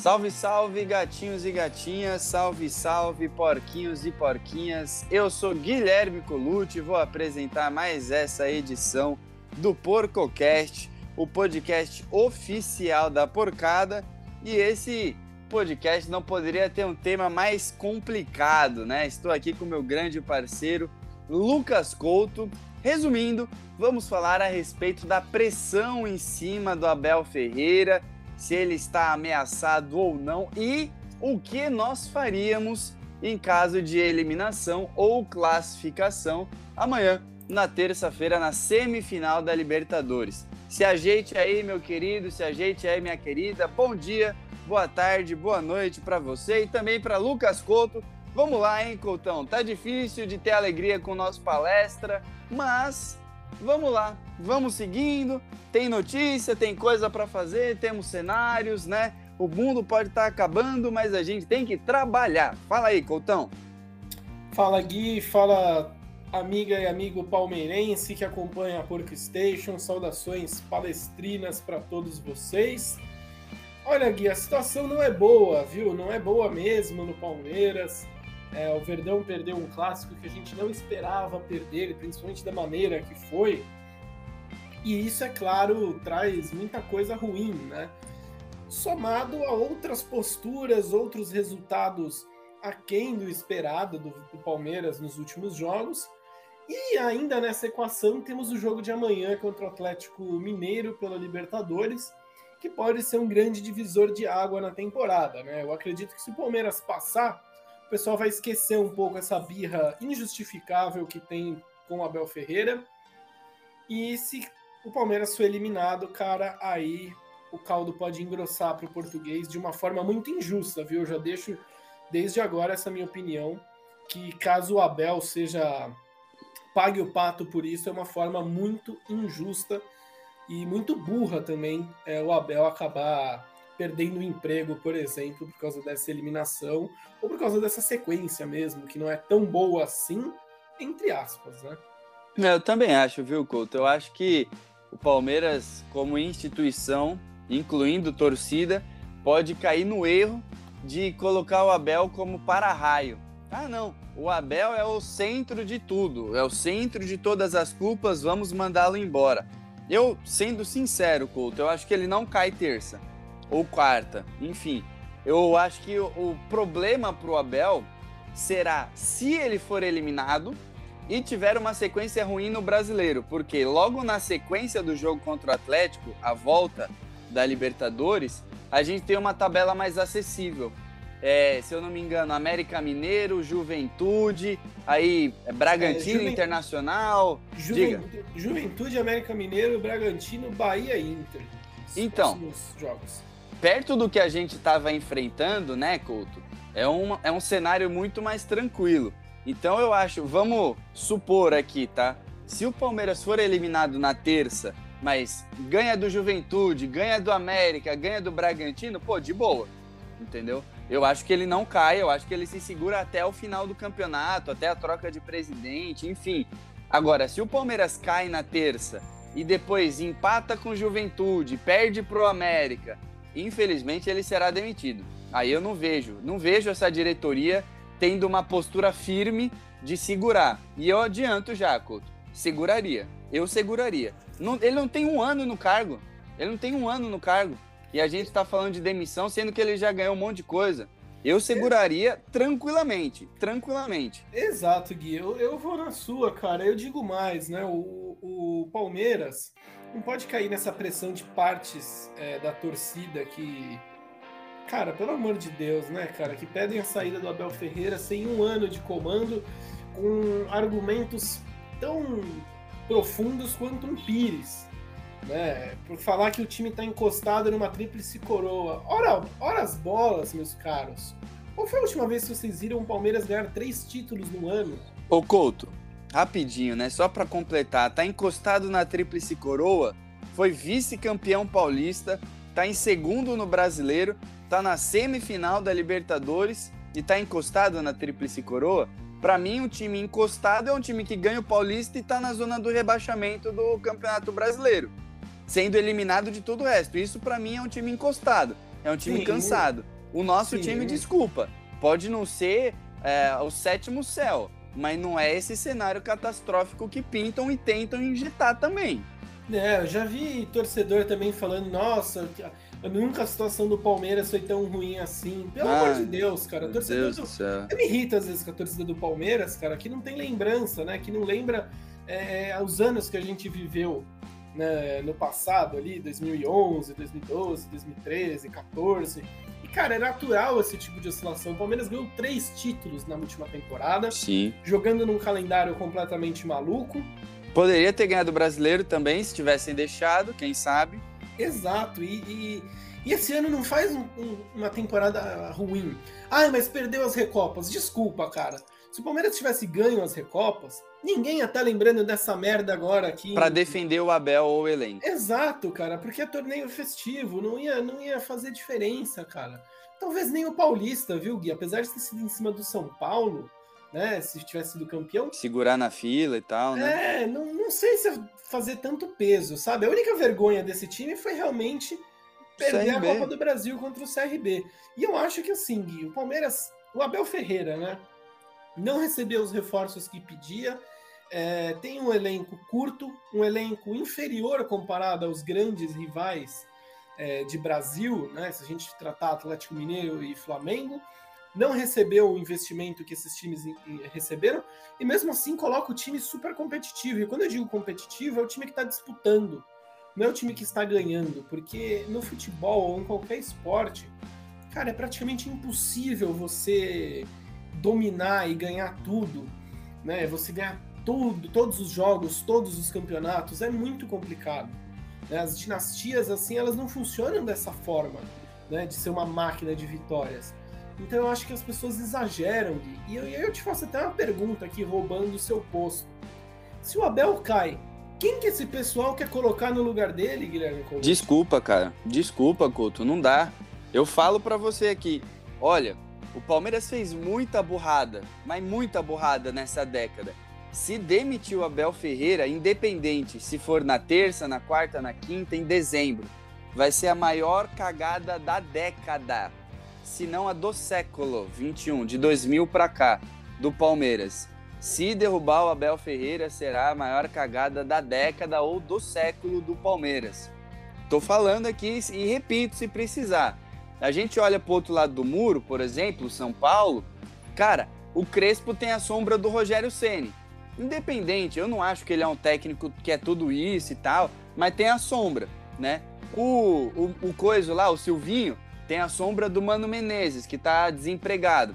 Salve, salve, gatinhos e gatinhas, salve, salve, porquinhos e porquinhas. Eu sou Guilherme Colucci e vou apresentar mais essa edição do PorcoCast, o podcast oficial da porcada. E esse podcast não poderia ter um tema mais complicado, né? Estou aqui com meu grande parceiro Lucas Couto. Resumindo, vamos falar a respeito da pressão em cima do Abel Ferreira se ele está ameaçado ou não e o que nós faríamos em caso de eliminação ou classificação amanhã, na terça-feira, na semifinal da Libertadores. Se ajeite aí, meu querido, se ajeite aí, minha querida. Bom dia, boa tarde, boa noite para você e também para Lucas Couto. Vamos lá, hein, Coutão? Tá difícil de ter alegria com o nosso palestra, mas vamos lá, vamos seguindo. Tem notícia, tem coisa para fazer, temos cenários, né? O mundo pode estar tá acabando, mas a gente tem que trabalhar. Fala aí, Coutão. Fala Gui, fala amiga e amigo palmeirense que acompanha a Porco Station. Saudações palestrinas para todos vocês. Olha, Gui, a situação não é boa, viu? Não é boa mesmo no Palmeiras. É, o Verdão perdeu um clássico que a gente não esperava perder, principalmente da maneira que foi. E isso, é claro, traz muita coisa ruim, né? Somado a outras posturas, outros resultados aquém do esperado do, do Palmeiras nos últimos jogos. E ainda nessa equação temos o jogo de amanhã contra o Atlético Mineiro pela Libertadores, que pode ser um grande divisor de água na temporada, né? Eu acredito que se o Palmeiras passar, o pessoal vai esquecer um pouco essa birra injustificável que tem com o Abel Ferreira. E se o Palmeiras for eliminado, cara, aí o caldo pode engrossar para o português de uma forma muito injusta, viu? Eu já deixo desde agora essa minha opinião, que caso o Abel seja pague o pato por isso, é uma forma muito injusta e muito burra também é, o Abel acabar perdendo o emprego, por exemplo, por causa dessa eliminação, ou por causa dessa sequência mesmo, que não é tão boa assim, entre aspas, né? Eu também acho, viu, Couto? Eu acho que o Palmeiras, como instituição, incluindo torcida, pode cair no erro de colocar o Abel como para-raio. Ah, não, o Abel é o centro de tudo, é o centro de todas as culpas, vamos mandá-lo embora. Eu, sendo sincero, Couto, eu acho que ele não cai terça ou quarta, enfim. Eu acho que o, o problema para o Abel será se ele for eliminado e tiver uma sequência ruim no brasileiro, porque logo na sequência do jogo contra o Atlético, a volta da Libertadores, a gente tem uma tabela mais acessível. É, se eu não me engano, América Mineiro, Juventude, aí é Bragantino é, Juven... Internacional. Juventude, Juventude, América Mineiro, Bragantino, Bahia e Inter. Então, jogos perto do que a gente estava enfrentando, né, Couto? É um, é um cenário muito mais tranquilo. Então eu acho, vamos supor aqui, tá? Se o Palmeiras for eliminado na terça, mas ganha do Juventude, ganha do América, ganha do Bragantino, pô, de boa. Entendeu? Eu acho que ele não cai, eu acho que ele se segura até o final do campeonato, até a troca de presidente, enfim. Agora, se o Palmeiras cai na terça e depois empata com Juventude, perde pro América, infelizmente ele será demitido. Aí eu não vejo, não vejo essa diretoria tendo uma postura firme de segurar. E eu adianto já, Couto, seguraria. Eu seguraria. Não, ele não tem um ano no cargo. Ele não tem um ano no cargo. E a gente está falando de demissão, sendo que ele já ganhou um monte de coisa. Eu seguraria tranquilamente, tranquilamente. Exato, Gui. Eu, eu vou na sua, cara. Eu digo mais, né? O, o Palmeiras não pode cair nessa pressão de partes é, da torcida que. Cara, pelo amor de Deus, né, cara? Que pedem a saída do Abel Ferreira sem um ano de comando, com argumentos tão profundos quanto um Pires. Né? Por falar que o time está encostado numa tríplice coroa. Ora, ora as bolas, meus caros. Qual foi a última vez que vocês viram o Palmeiras ganhar três títulos no ano? Ô Couto, rapidinho, né? Só para completar, tá encostado na Tríplice Coroa, foi vice-campeão paulista, tá em segundo no Brasileiro, tá na semifinal da Libertadores e tá encostado na Tríplice Coroa. Para mim, um time encostado é um time que ganha o Paulista e tá na zona do rebaixamento do Campeonato Brasileiro, sendo eliminado de todo o resto. Isso para mim é um time encostado, é um time Sim, cansado. O nosso Sim. time, desculpa, pode não ser é, o sétimo céu, mas não é esse cenário catastrófico que pintam e tentam injetar também. É, eu já vi torcedor também falando, nossa, nunca a situação do Palmeiras foi tão ruim assim. Pelo ah, amor de Deus, cara. Torcedor Deus do... me irrita às vezes com a torcida do Palmeiras, cara, que não tem lembrança, né? Que não lembra é, os anos que a gente viveu né, no passado ali, 2011, 2012, 2013, 14 cara, é natural esse tipo de oscilação. O Palmeiras ganhou três títulos na última temporada. Sim. Jogando num calendário completamente maluco. Poderia ter ganhado o brasileiro também, se tivessem deixado, quem sabe. Exato. E, e, e esse ano não faz um, um, uma temporada ruim. Ai, mas perdeu as Recopas. Desculpa, cara. Se o Palmeiras tivesse ganho as Recopas, ninguém tá lembrando dessa merda agora aqui. Para defender o Abel ou o elenco. Exato, cara, porque é torneio festivo, não ia, não ia fazer diferença, cara. Talvez nem o Paulista, viu, Gui? Apesar de ter sido em cima do São Paulo, né? Se tivesse sido campeão. Segurar na fila e tal, né? É, não, não sei se fazer tanto peso, sabe? A única vergonha desse time foi realmente perder CRB. a Copa do Brasil contra o CRB. E eu acho que assim, Gui, o Palmeiras, o Abel Ferreira, né? Não recebeu os reforços que pedia, é, tem um elenco curto, um elenco inferior comparado aos grandes rivais é, de Brasil, né? Se a gente tratar Atlético Mineiro e Flamengo, não recebeu o investimento que esses times receberam e mesmo assim coloca o time super competitivo. E quando eu digo competitivo, é o time que está disputando, não é o time que está ganhando, porque no futebol ou em qualquer esporte, cara, é praticamente impossível você dominar e ganhar tudo, né? Você ganhar tudo, todos os jogos, todos os campeonatos, é muito complicado. Né? As dinastias, assim, elas não funcionam dessa forma, né? De ser uma máquina de vitórias. Então eu acho que as pessoas exageram, Gui. E eu, eu te faço até uma pergunta aqui, roubando o seu posto. Se o Abel cai, quem que esse pessoal quer colocar no lugar dele, Guilherme Couto? Desculpa, cara. Desculpa, Couto. Não dá. Eu falo para você aqui. Olha, o Palmeiras fez muita burrada, mas muita burrada nessa década. Se demitiu Abel Ferreira, independente se for na terça, na quarta, na quinta, em dezembro, vai ser a maior cagada da década, se não a do século 21, de 2000 para cá, do Palmeiras. Se derrubar o Abel Ferreira, será a maior cagada da década ou do século do Palmeiras. Tô falando aqui e repito se precisar. A gente olha para o outro lado do muro, por exemplo, São Paulo, cara, o Crespo tem a sombra do Rogério Ceni. Independente, eu não acho que ele é um técnico que é tudo isso e tal, mas tem a sombra, né? O, o, o coisa lá, o Silvinho, tem a sombra do Mano Menezes, que está desempregado.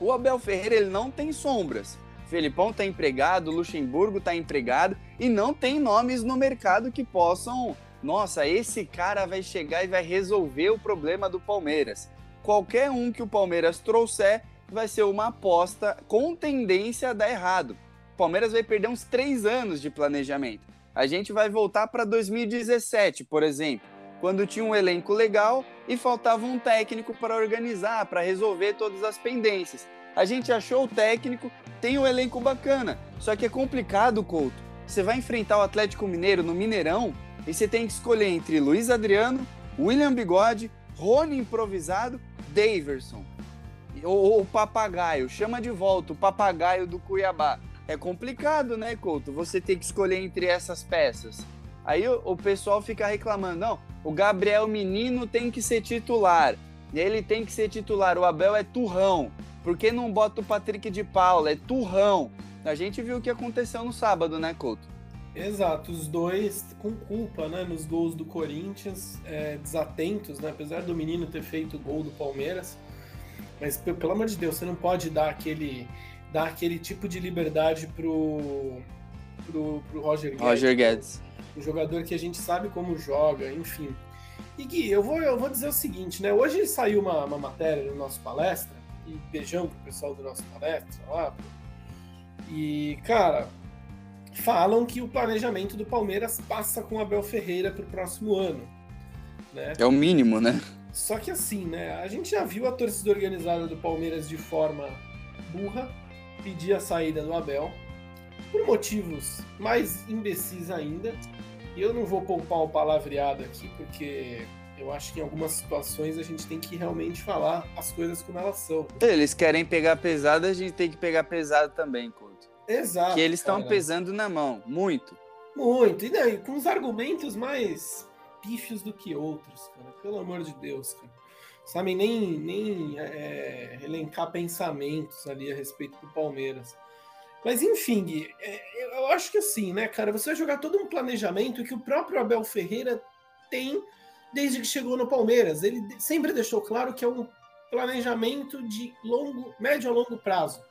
O Abel Ferreira, ele não tem sombras. Felipão está empregado, Luxemburgo está empregado e não tem nomes no mercado que possam nossa, esse cara vai chegar e vai resolver o problema do Palmeiras. Qualquer um que o Palmeiras trouxer vai ser uma aposta com tendência a dar errado. O Palmeiras vai perder uns três anos de planejamento. A gente vai voltar para 2017, por exemplo, quando tinha um elenco legal e faltava um técnico para organizar, para resolver todas as pendências. A gente achou o técnico, tem um elenco bacana, só que é complicado, Couto. Você vai enfrentar o Atlético Mineiro no Mineirão, e você tem que escolher entre Luiz Adriano, William Bigode, Rony improvisado, Daverson. Ou o papagaio, chama de volta o papagaio do Cuiabá. É complicado, né, Couto? Você tem que escolher entre essas peças. Aí o, o pessoal fica reclamando, não, o Gabriel Menino tem que ser titular. Ele tem que ser titular. O Abel é turrão. Por que não bota o Patrick de Paula? É turrão. A gente viu o que aconteceu no sábado, né, Couto? Exato, os dois com culpa, né, nos gols do Corinthians, é, desatentos, né, apesar do menino ter feito o gol do Palmeiras, mas pelo amor de Deus, você não pode dar aquele, dar aquele tipo de liberdade pro, pro, pro Roger Guedes. Roger Guedes. Um jogador que a gente sabe como joga, enfim. E Gui, eu vou, eu vou dizer o seguinte, né, hoje saiu uma, uma matéria no nosso palestra, e beijão pro pessoal do nosso palestra lá, e, cara, falam que o planejamento do Palmeiras passa com Abel Ferreira para o próximo ano. Né? É o mínimo, né? Só que assim, né? A gente já viu a torcida organizada do Palmeiras de forma burra pedir a saída do Abel por motivos mais imbecis ainda. E eu não vou poupar o palavreado aqui porque Eu acho que em algumas situações a gente tem que realmente falar as coisas como elas são. Eles querem pegar pesado, a gente tem que pegar pesado também. Exato. Que eles estão pesando na mão, muito. Muito. E, né, com os argumentos mais pífios do que outros, cara. Pelo amor de Deus, cara. Sabem nem, nem é, elencar pensamentos ali a respeito do Palmeiras. Mas enfim, Gui, é, eu acho que assim, né, cara, você vai jogar todo um planejamento que o próprio Abel Ferreira tem desde que chegou no Palmeiras. Ele sempre deixou claro que é um planejamento de longo, médio a longo prazo.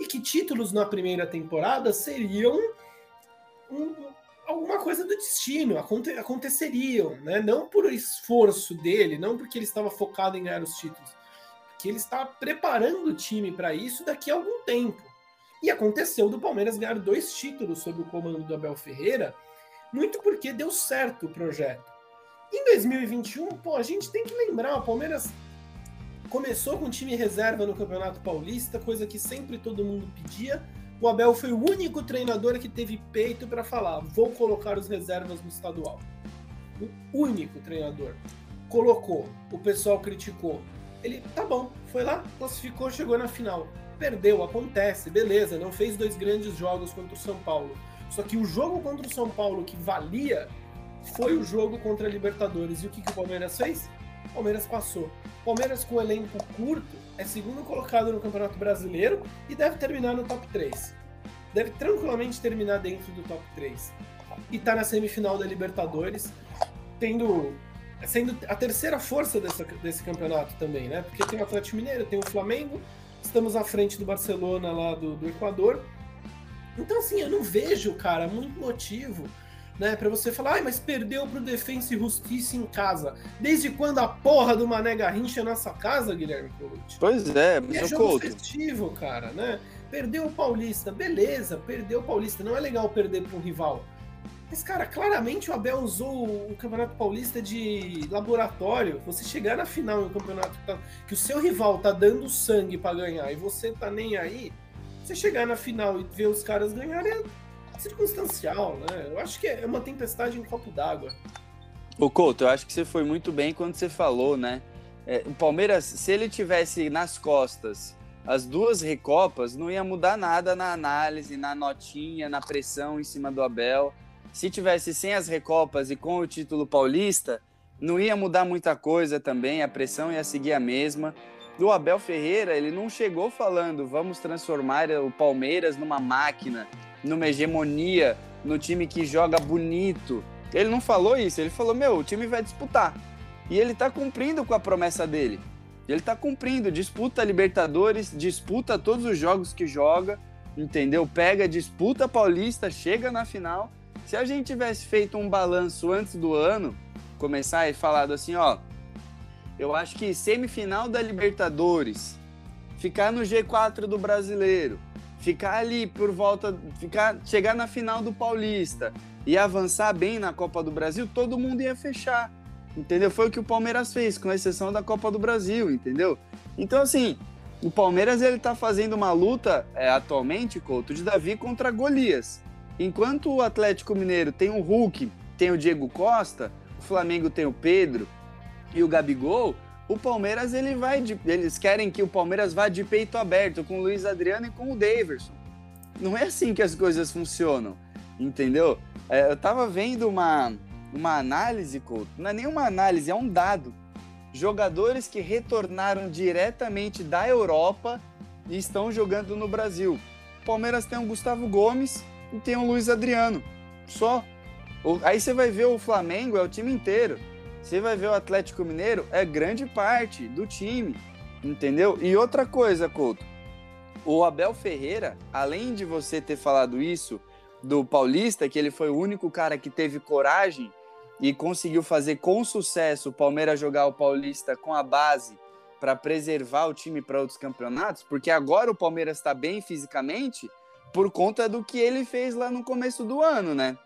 E que títulos na primeira temporada seriam um, alguma coisa do destino, aconte, aconteceriam, né? Não por esforço dele, não porque ele estava focado em ganhar os títulos, porque ele está preparando o time para isso daqui a algum tempo. E aconteceu do Palmeiras ganhar dois títulos sob o comando do Abel Ferreira, muito porque deu certo o projeto. Em 2021, pô, a gente tem que lembrar, o Palmeiras começou com time reserva no Campeonato Paulista, coisa que sempre todo mundo pedia. O Abel foi o único treinador que teve peito para falar: vou colocar os reservas no estadual. O único treinador. Colocou, o pessoal criticou. Ele, tá bom, foi lá, classificou, chegou na final. Perdeu, acontece, beleza, não fez dois grandes jogos contra o São Paulo. Só que o jogo contra o São Paulo que valia foi o jogo contra a Libertadores. E o que, que o Palmeiras fez? O Palmeiras passou. Palmeiras com elenco curto é segundo colocado no Campeonato Brasileiro e deve terminar no top 3. Deve tranquilamente terminar dentro do top 3. E tá na semifinal da Libertadores, tendo sendo a terceira força dessa, desse campeonato também, né? Porque tem o Atlético Mineiro, tem o Flamengo, estamos à frente do Barcelona lá do, do Equador. Então, assim, eu não vejo, cara, muito motivo né? Para você falar, ai, mas perdeu pro Defensa e Justiça em casa. Desde quando a porra do Mané Garrincha é nossa casa, Guilherme Colucci? Pois é, mas é jogo Couto. festivo, cara, né? Perdeu o Paulista, beleza, perdeu o Paulista. Não é legal perder para um rival. Mas, cara, claramente o Abel usou o Campeonato Paulista de laboratório. Você chegar na final do campeonato que, tá, que o seu rival tá dando sangue para ganhar e você tá nem aí, você chegar na final e ver os caras ganharem é circunstancial, né? Eu acho que é uma tempestade em copo d'água. O Couto, eu acho que você foi muito bem quando você falou, né? É, o Palmeiras, se ele tivesse nas costas as duas recopas, não ia mudar nada na análise, na notinha, na pressão em cima do Abel. Se tivesse sem as recopas e com o título paulista, não ia mudar muita coisa também, a pressão ia seguir a mesma. O Abel Ferreira, ele não chegou falando, vamos transformar o Palmeiras numa máquina, numa hegemonia, no time que joga bonito. Ele não falou isso, ele falou: meu, o time vai disputar. E ele tá cumprindo com a promessa dele. Ele tá cumprindo, disputa Libertadores, disputa todos os jogos que joga, entendeu? Pega, disputa Paulista, chega na final. Se a gente tivesse feito um balanço antes do ano, começar e falado assim, ó, eu acho que semifinal da Libertadores, ficar no G4 do Brasileiro, ficar ali por volta, ficar, chegar na final do Paulista e avançar bem na Copa do Brasil, todo mundo ia fechar. Entendeu? Foi o que o Palmeiras fez, com exceção da Copa do Brasil, entendeu? Então, assim, o Palmeiras ele tá fazendo uma luta é, atualmente, Couto, de Davi contra Golias. Enquanto o Atlético Mineiro tem o Hulk, tem o Diego Costa, o Flamengo tem o Pedro e o Gabigol, o Palmeiras ele vai de, eles querem que o Palmeiras vá de peito aberto com o Luiz Adriano e com o Daverson. Não é assim que as coisas funcionam, entendeu? É, eu tava vendo uma, uma análise, Couto, não é nenhuma análise, é um dado. Jogadores que retornaram diretamente da Europa e estão jogando no Brasil. O Palmeiras tem o Gustavo Gomes e tem o Luiz Adriano. Só. Aí você vai ver o Flamengo, é o time inteiro. Você vai ver o Atlético Mineiro, é grande parte do time, entendeu? E outra coisa, Couto, o Abel Ferreira, além de você ter falado isso do Paulista, que ele foi o único cara que teve coragem e conseguiu fazer com sucesso o Palmeiras jogar o Paulista com a base para preservar o time para outros campeonatos, porque agora o Palmeiras está bem fisicamente por conta do que ele fez lá no começo do ano, né?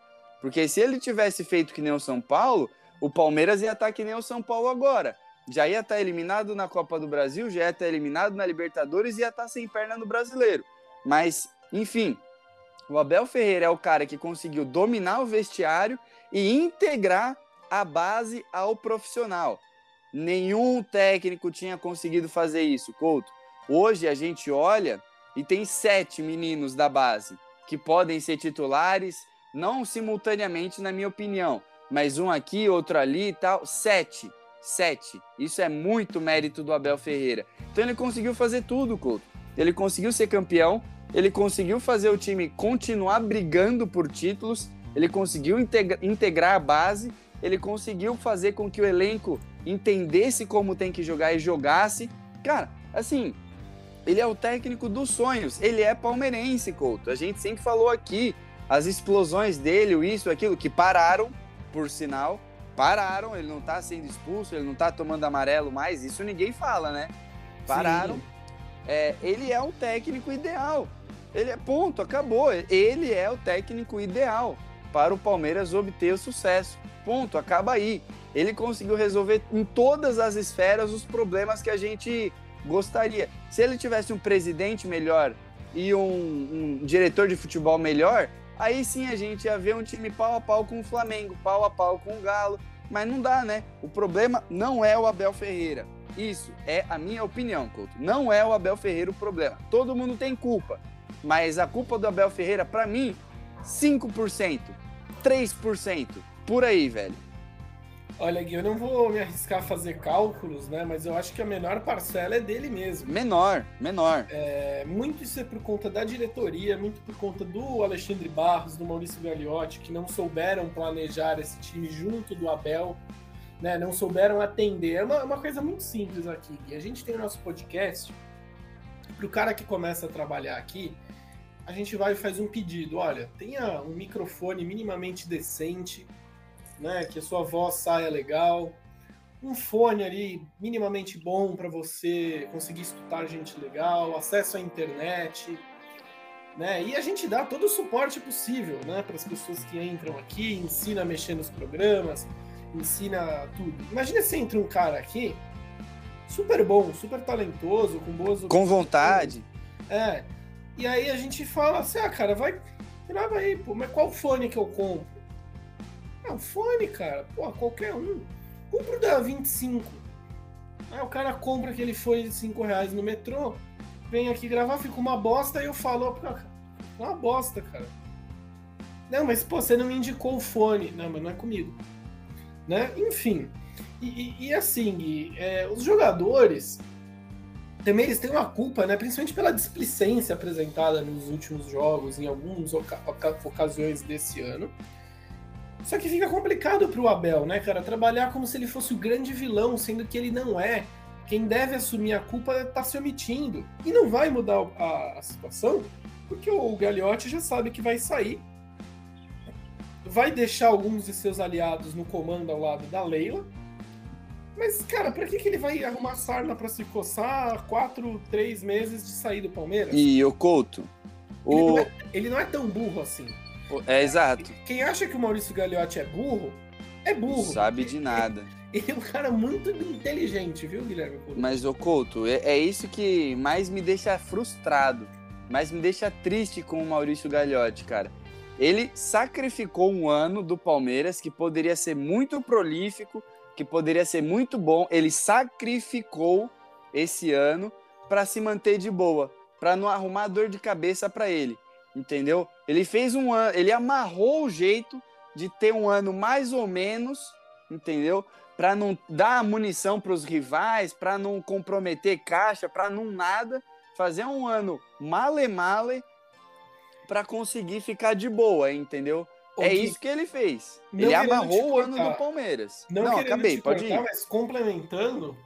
Porque se ele tivesse feito que nem o São Paulo, o Palmeiras ia estar tá que nem o São Paulo agora. Já ia estar tá eliminado na Copa do Brasil, já ia estar tá eliminado na Libertadores e ia estar sem perna no Brasileiro. Mas, enfim, o Abel Ferreira é o cara que conseguiu dominar o vestiário e integrar a base ao profissional. Nenhum técnico tinha conseguido fazer isso, Couto. Hoje a gente olha e tem sete meninos da base que podem ser titulares, não simultaneamente, na minha opinião, mas um aqui, outro ali e tal. Sete. Sete. Isso é muito mérito do Abel Ferreira. Então ele conseguiu fazer tudo, Couto. Ele conseguiu ser campeão, ele conseguiu fazer o time continuar brigando por títulos, ele conseguiu integra integrar a base, ele conseguiu fazer com que o elenco entendesse como tem que jogar e jogasse. Cara, assim, ele é o técnico dos sonhos, ele é palmeirense, Couto. A gente sempre falou aqui, as explosões dele, isso, aquilo, que pararam, por sinal, pararam, ele não tá sendo expulso, ele não tá tomando amarelo mais, isso ninguém fala, né? Pararam. É, ele é o técnico ideal. Ele é ponto, acabou. Ele é o técnico ideal para o Palmeiras obter o sucesso. Ponto, acaba aí. Ele conseguiu resolver em todas as esferas os problemas que a gente gostaria. Se ele tivesse um presidente melhor e um, um diretor de futebol melhor, aí sim a gente ia ver um time pau a pau com o Flamengo, pau a pau com o Galo. Mas não dá, né? O problema não é o Abel Ferreira. Isso é a minha opinião, Couto. Não é o Abel Ferreira o problema. Todo mundo tem culpa. Mas a culpa do Abel Ferreira, para mim, 5%. 3%. Por aí, velho. Olha, Gui, eu não vou me arriscar a fazer cálculos, né? Mas eu acho que a menor parcela é dele mesmo. Menor, menor. É, muito isso é por conta da diretoria, muito por conta do Alexandre Barros, do Maurício Gagliotti, que não souberam planejar esse time junto do Abel, né? Não souberam atender. É uma, uma coisa muito simples aqui, Gui. A gente tem o nosso podcast, para o cara que começa a trabalhar aqui, a gente vai e faz um pedido. Olha, tenha um microfone minimamente decente, né? Que a sua voz saia legal. Um fone ali minimamente bom para você conseguir escutar gente legal, acesso à internet, né? E a gente dá todo o suporte possível, né, para as pessoas que entram aqui, ensina a mexer nos programas, ensina tudo. Imagina se entra um cara aqui super bom, super talentoso, com boas Com vontade. É, e aí a gente fala assim, ah, cara, vai, grava aí, pô, mas qual fone que eu compro? Ah, o fone, cara, pô, qualquer um. Compra o da 25. Aí o cara compra aquele fone de 5 reais no metrô, vem aqui gravar, fica uma bosta, e eu falo, uma bosta, cara. Não, mas pô, você não me indicou o fone. Não, mas não é comigo. Né? Enfim. E, e, e assim, é, os jogadores, também eles têm uma culpa, né? Principalmente pela displicência apresentada nos últimos jogos, em algumas oca ocasiões desse ano. Só que fica complicado pro Abel, né, cara? Trabalhar como se ele fosse o grande vilão, sendo que ele não é. Quem deve assumir a culpa tá se omitindo. E não vai mudar a, a situação, porque o Gagliotti já sabe que vai sair. Vai deixar alguns de seus aliados no comando ao lado da Leila mas, cara, pra que, que ele vai arrumar sarna pra se coçar quatro, três meses de sair do Palmeiras? E o Couto? Ele, o... Não é, ele não é tão burro assim. É, exato. Quem acha que o Maurício Gagliotti é burro, é burro. Sabe de nada. Ele é um cara muito inteligente, viu, Guilherme? Mas, o Couto, é, é isso que mais me deixa frustrado, mais me deixa triste com o Maurício Gagliotti, cara. Ele sacrificou um ano do Palmeiras que poderia ser muito prolífico, que poderia ser muito bom, ele sacrificou esse ano para se manter de boa, para não arrumar dor de cabeça para ele, entendeu? Ele fez um ano, ele amarrou o jeito de ter um ano mais ou menos, entendeu? Para não dar munição para os rivais, para não comprometer caixa, para não nada, fazer um ano male male para conseguir ficar de boa, entendeu? é isso que ele fez. Ele amarrou o ano do Palmeiras. Não, não acabei, pode ir. Mas complementando,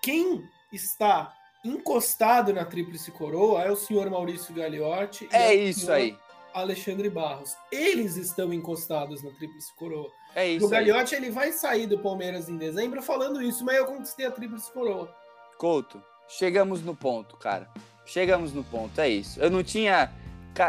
quem está encostado na Tríplice Coroa é o senhor Maurício Gagliotti. É isso aí. Alexandre Barros. Eles estão encostados na Tríplice Coroa. É isso. O Gagliotti ele vai sair do Palmeiras em dezembro falando isso, mas eu conquistei a Tríplice Coroa. Couto, chegamos no ponto, cara. Chegamos no ponto, é isso. Eu não tinha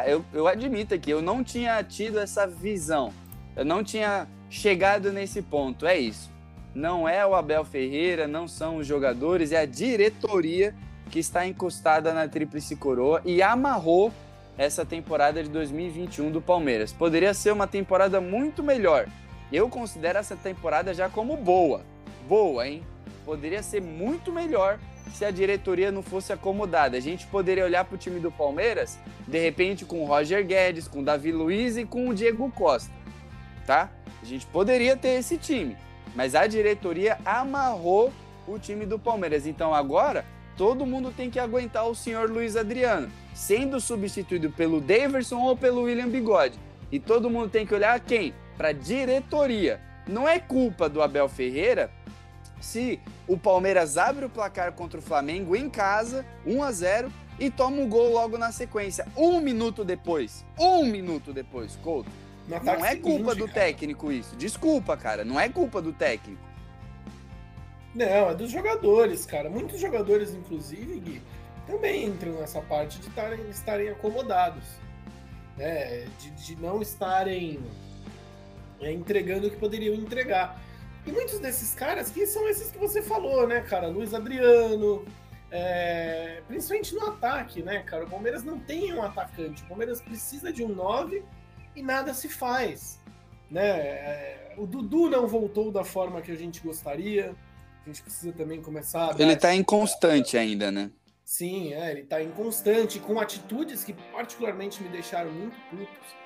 eu, eu admito aqui, eu não tinha tido essa visão. Eu não tinha chegado nesse ponto. É isso. Não é o Abel Ferreira, não são os jogadores, é a diretoria que está encostada na Tríplice Coroa e amarrou essa temporada de 2021 do Palmeiras. Poderia ser uma temporada muito melhor, eu considero essa temporada já como boa. Boa, hein? Poderia ser muito melhor se a diretoria não fosse acomodada. A gente poderia olhar para o time do Palmeiras, de repente, com o Roger Guedes, com o Davi Luiz e com o Diego Costa, tá? A gente poderia ter esse time, mas a diretoria amarrou o time do Palmeiras. Então agora todo mundo tem que aguentar o senhor Luiz Adriano, sendo substituído pelo Daverson ou pelo William Bigode. E todo mundo tem que olhar quem? Para a diretoria. Não é culpa do Abel Ferreira se o Palmeiras abre o placar contra o Flamengo em casa, 1 a 0 e toma um gol logo na sequência. Um minuto depois. Um minuto depois, Couto. Não é culpa do cara. técnico isso. Desculpa, cara. Não é culpa do técnico. Não, é dos jogadores, cara. Muitos jogadores, inclusive, Gui, também entram nessa parte de tarem, estarem acomodados. Né? De, de não estarem é, entregando o que poderiam entregar. E muitos desses caras que são esses que você falou, né, cara? Luiz Adriano, é, principalmente no ataque, né, cara? O Palmeiras não tem um atacante. O Palmeiras precisa de um 9 e nada se faz. Né? É, o Dudu não voltou da forma que a gente gostaria. A gente precisa também começar. Ele está inconstante ainda, né? Sim, é, ele está inconstante, com atitudes que particularmente me deixaram muito putos.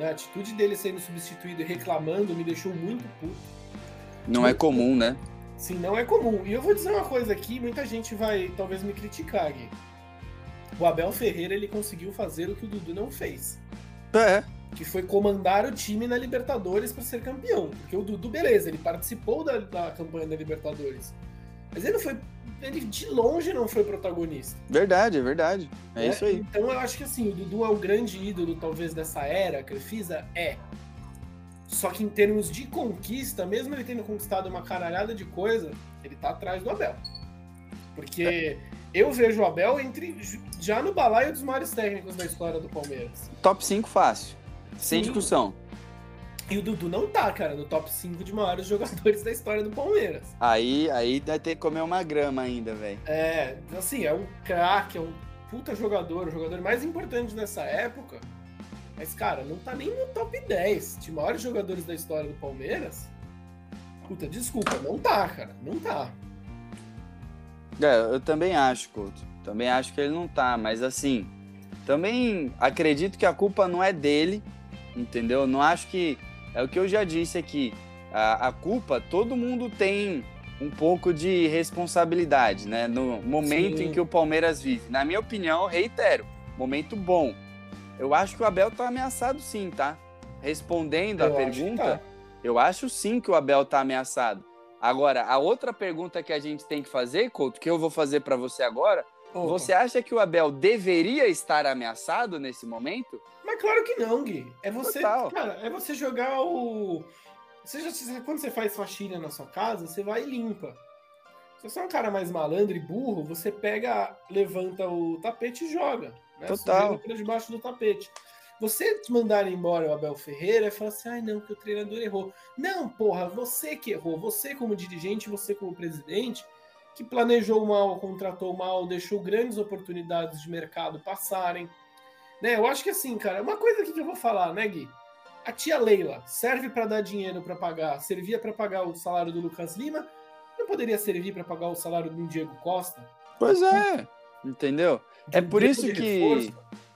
A atitude dele sendo substituído e reclamando me deixou muito puto. Não muito é comum, puto. né? Sim, não é comum. E eu vou dizer uma coisa aqui, muita gente vai talvez me criticar, Gui. O Abel Ferreira ele conseguiu fazer o que o Dudu não fez. É que foi comandar o time na Libertadores para ser campeão. Porque o Dudu, beleza, ele participou da, da campanha da Libertadores. Mas ele foi. Ele de longe não foi protagonista. Verdade, é verdade. É, é, isso aí. Então eu acho que assim, o Dudu é o grande ídolo, talvez, dessa era, Crefisa? É. Só que em termos de conquista, mesmo ele tendo conquistado uma caralhada de coisa, ele tá atrás do Abel. Porque é. eu vejo o Abel entre já no balaio dos maiores técnicos da história do Palmeiras. Top 5 fácil. Sem discussão. E o Dudu não tá, cara, no top 5 de maiores jogadores da história do Palmeiras. Aí, aí vai ter que comer uma grama ainda, velho. É, assim, é um craque, é um puta jogador, o jogador mais importante nessa época. Mas, cara, não tá nem no top 10 de maiores jogadores da história do Palmeiras. Puta, desculpa, não tá, cara, não tá. É, eu também acho, Couto. Também acho que ele não tá, mas assim, também acredito que a culpa não é dele, entendeu? Não acho que. É o que eu já disse aqui. A, a culpa, todo mundo tem um pouco de responsabilidade, né? No momento Sim. em que o Palmeiras vive. Na minha opinião, reitero, momento bom. Eu acho que o Abel tá ameaçado sim, tá? Respondendo eu a pergunta, tá. eu acho sim que o Abel tá ameaçado. Agora, a outra pergunta que a gente tem que fazer, Couto, que eu vou fazer para você agora. Você acha que o Abel deveria estar ameaçado nesse momento? Mas claro que não, Gui. É você, cara, é você jogar o. Você já, quando você faz faxina na sua casa, você vai e limpa. Se você é um cara mais malandro e burro, você pega, levanta o tapete e joga. Né? Total. Para debaixo do tapete. Você mandar embora o Abel Ferreira e falar assim, ai não, que o treinador errou. Não, porra, você que errou. Você como dirigente, você como presidente, que planejou mal, contratou mal, deixou grandes oportunidades de mercado passarem. Né? Eu acho que assim, cara, uma coisa aqui que eu vou falar, né, Gui? A tia Leila serve para dar dinheiro para pagar, servia para pagar o salário do Lucas Lima, não poderia servir para pagar o salário do Diego Costa? Pois é, entendeu? é por isso que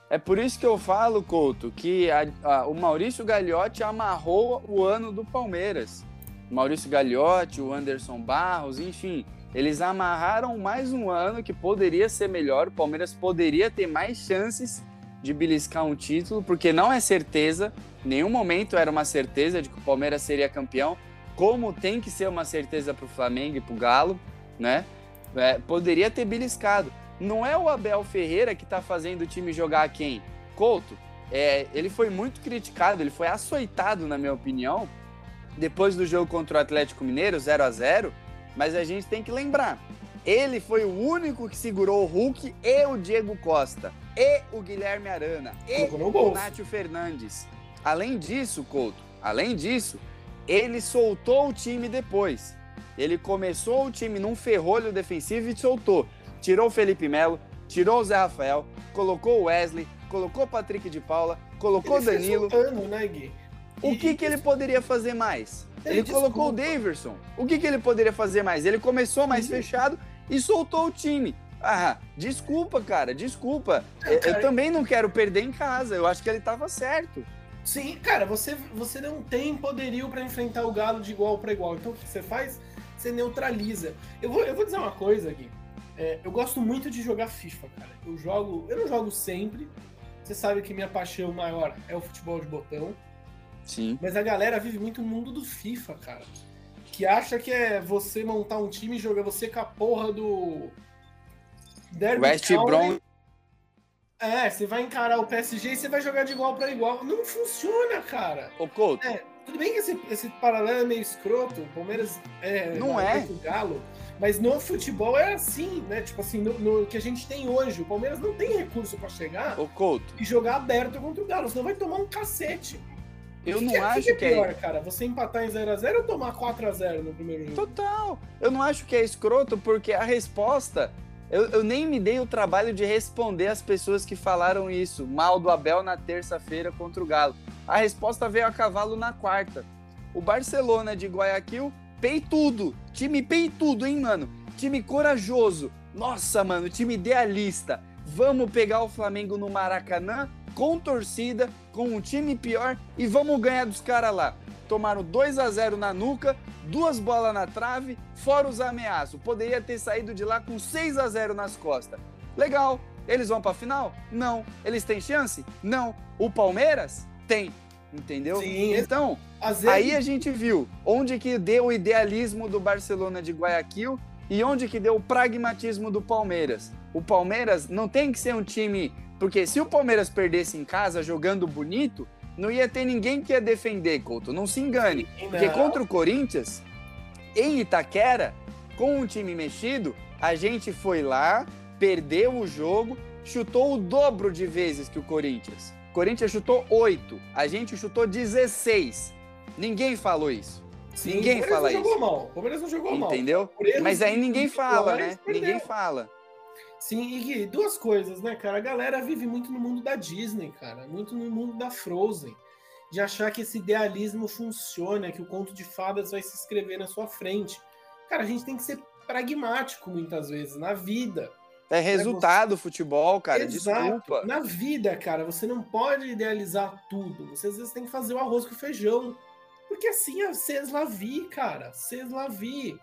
é por isso que eu falo, Couto, que a, a, o Maurício Gagliotti amarrou o ano do Palmeiras. O Maurício Gagliotti, o Anderson Barros, enfim, eles amarraram mais um ano que poderia ser melhor, o Palmeiras poderia ter mais chances de beliscar um título, porque não é certeza, nenhum momento era uma certeza de que o Palmeiras seria campeão, como tem que ser uma certeza para o Flamengo e para o Galo, né? É, poderia ter beliscado. Não é o Abel Ferreira que está fazendo o time jogar quem? Couto. É, ele foi muito criticado, ele foi açoitado, na minha opinião, depois do jogo contra o Atlético Mineiro, 0 a 0 mas a gente tem que lembrar, ele foi o único que segurou o Hulk e o Diego Costa, e o Guilherme Arana, e o Nátio Fernandes. Além disso, Couto, além disso, ele soltou o time depois. Ele começou o time num ferrolho defensivo e soltou. Tirou o Felipe Melo, tirou o Zé Rafael, colocou o Wesley, colocou o Patrick de Paula, colocou o Danilo. Soltando, né, Gui? O que, que ele poderia fazer mais? Ele desculpa. colocou o Daverson. O que, que ele poderia fazer mais? Ele começou mais fechado e soltou o time. Ah, desculpa, cara, desculpa. Não, cara, eu também não quero perder em casa. Eu acho que ele estava certo. Sim, cara, você, você não tem poderio para enfrentar o Galo de igual para igual. Então o que você faz? Você neutraliza. Eu vou, eu vou dizer uma coisa aqui. É, eu gosto muito de jogar FIFA, cara. Eu jogo. Eu não jogo sempre. Você sabe que minha paixão maior é o futebol de botão. Sim. Mas a galera vive muito no mundo do FIFA, cara. Que acha que é você montar um time e jogar você com a porra do. Derby West Brom é, você vai encarar o PSG e você vai jogar de igual para igual. Não funciona, cara. Ô, Couto. É, tudo bem que esse, esse paralelo é meio escroto. O Palmeiras é. Não é. O Galo. Mas no futebol é assim, né? Tipo assim, no, no que a gente tem hoje. O Palmeiras não tem recurso para chegar Ô, Couto. e jogar aberto contra o Galo. Senão vai tomar um cacete. Eu que não que é, acho que, que é pior, cara. Você empatar em 0x0 ou tomar 4x0 no primeiro jogo? Total. Eu não acho que é escroto, porque a resposta eu, eu, nem me dei o trabalho de responder as pessoas que falaram isso, mal do Abel na terça-feira contra o Galo. A resposta veio a cavalo na quarta. O Barcelona de Guayaquil, peitudo. Time peitudo, hein, mano? Time corajoso. Nossa, mano, time idealista. Vamos pegar o Flamengo no Maracanã, com torcida, com um time pior e vamos ganhar dos caras lá tomaram 2 a 0 na nuca, duas bolas na trave, fora os ameaços. Poderia ter saído de lá com 6 a 0 nas costas. Legal. Eles vão para a final? Não. Eles têm chance? Não. O Palmeiras tem. Entendeu? Sim, então, vezes... aí a gente viu onde que deu o idealismo do Barcelona de Guayaquil e onde que deu o pragmatismo do Palmeiras. O Palmeiras não tem que ser um time, porque se o Palmeiras perdesse em casa jogando bonito, não ia ter ninguém que ia defender, Couto. Não se engane. Não. Porque contra o Corinthians, em Itaquera, com um time mexido, a gente foi lá, perdeu o jogo, chutou o dobro de vezes que o Corinthians. O Corinthians chutou 8, a gente chutou 16. Ninguém falou isso. Sim, ninguém fala isso. Jogou mal. O Palmeiras não jogou Entendeu? mal. Entendeu? Mas aí ninguém fala, né? Ninguém fala. Sim, e duas coisas, né, cara? A galera vive muito no mundo da Disney, cara, muito no mundo da Frozen, de achar que esse idealismo funciona, que o conto de fadas vai se escrever na sua frente. Cara, a gente tem que ser pragmático muitas vezes na vida. É resultado você... futebol, cara, Exato. desculpa. Na vida, cara, você não pode idealizar tudo. Você às vezes tem que fazer o arroz com feijão. Porque assim é cês la vie, cara. Cês la vie.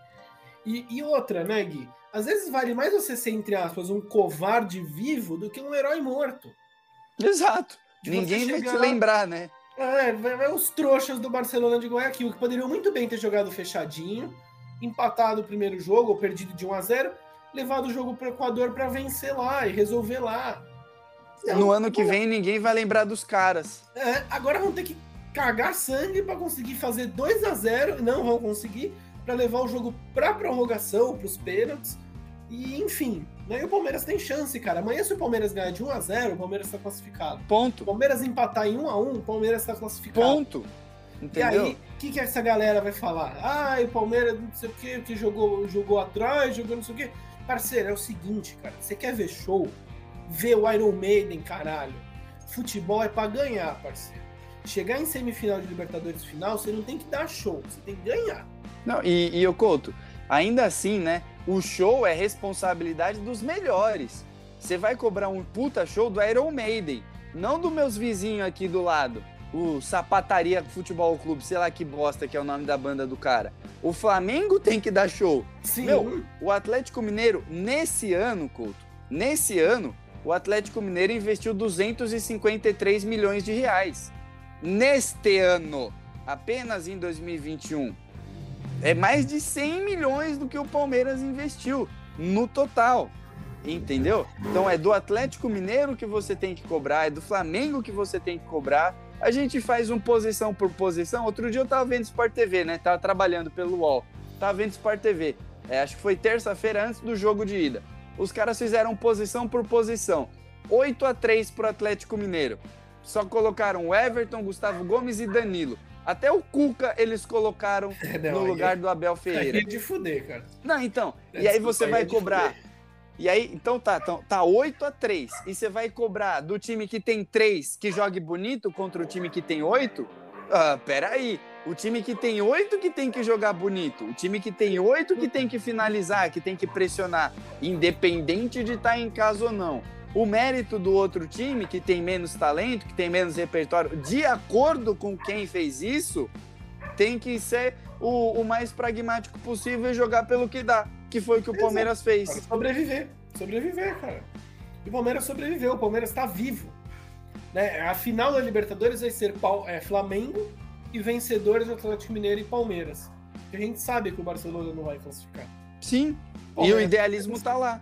E, e outra, né, Gui? Às vezes vale mais você ser, entre aspas, um covarde vivo do que um herói morto. Exato. De Ninguém vai te lembrar, né? É, vai, os trouxas do Barcelona de Guayaquil, que poderiam muito bem ter jogado fechadinho, empatado o primeiro jogo, ou perdido de 1 a 0 levado o jogo para o Equador para vencer lá e resolver lá. Não, no ano que vem ninguém vai lembrar dos caras. É, agora vão ter que cagar sangue para conseguir fazer 2 a 0 não vão conseguir, para levar o jogo para prorrogação, para os pênaltis. E enfim, né? E o Palmeiras tem chance, cara. Amanhã, se o Palmeiras ganhar de 1 a 0 o Palmeiras está classificado. Ponto. O Palmeiras empatar em 1 a 1 o Palmeiras está classificado. Ponto. Entendeu? E aí, o que, que essa galera vai falar? Ah, o Palmeiras não sei o que, que jogou, jogou atrás, jogou não sei o que. Parceiro, é o seguinte, cara. Você quer ver show? Vê o Iron Maiden, caralho. Futebol é para ganhar, parceiro. Chegar em semifinal de Libertadores final, você não tem que dar show, você tem que ganhar. Não, e, e Couto, ainda assim, né? O show é responsabilidade dos melhores. Você vai cobrar um puta show do Iron Maiden, não dos meus vizinhos aqui do lado. O Sapataria Futebol Clube, sei lá que bosta que é o nome da banda do cara. O Flamengo tem que dar show. Sim. Meu, o Atlético Mineiro, nesse ano, Couto, nesse ano, o Atlético Mineiro investiu 253 milhões de reais. Neste ano, apenas em 2021 é mais de 100 milhões do que o Palmeiras investiu no total. Entendeu? Então é do Atlético Mineiro que você tem que cobrar, é do Flamengo que você tem que cobrar. A gente faz um posição por posição. Outro dia eu tava vendo Sport TV, né? Tava trabalhando pelo UOL. Tava vendo Sport TV. É, acho que foi terça-feira antes do jogo de ida. Os caras fizeram posição por posição. 8 a 3 pro Atlético Mineiro. Só colocaram Everton, Gustavo Gomes e Danilo. Até o Cuca eles colocaram não, no lugar é, do Abel Ferreira. É de fuder, cara. Não, então. É, e aí você vai é cobrar. E aí, então tá, então, tá 8 a 3 E você vai cobrar do time que tem 3 que jogue bonito contra o time que tem 8? Ah, peraí. O time que tem oito que tem que jogar bonito. O time que tem oito que tem que finalizar, que tem que pressionar, independente de estar tá em casa ou não. O mérito do outro time, que tem menos talento, que tem menos repertório, de acordo com quem fez isso, tem que ser o, o mais pragmático possível e jogar pelo que dá, que foi o que o Palmeiras fez. Sobreviver, sobreviver, cara. E o Palmeiras sobreviveu, o Palmeiras está vivo. Né? A final da Libertadores vai ser é, Flamengo e vencedores Atlético Mineiro e Palmeiras. a gente sabe que o Barcelona não vai classificar. Sim. Palmeiras, e o idealismo tá lá.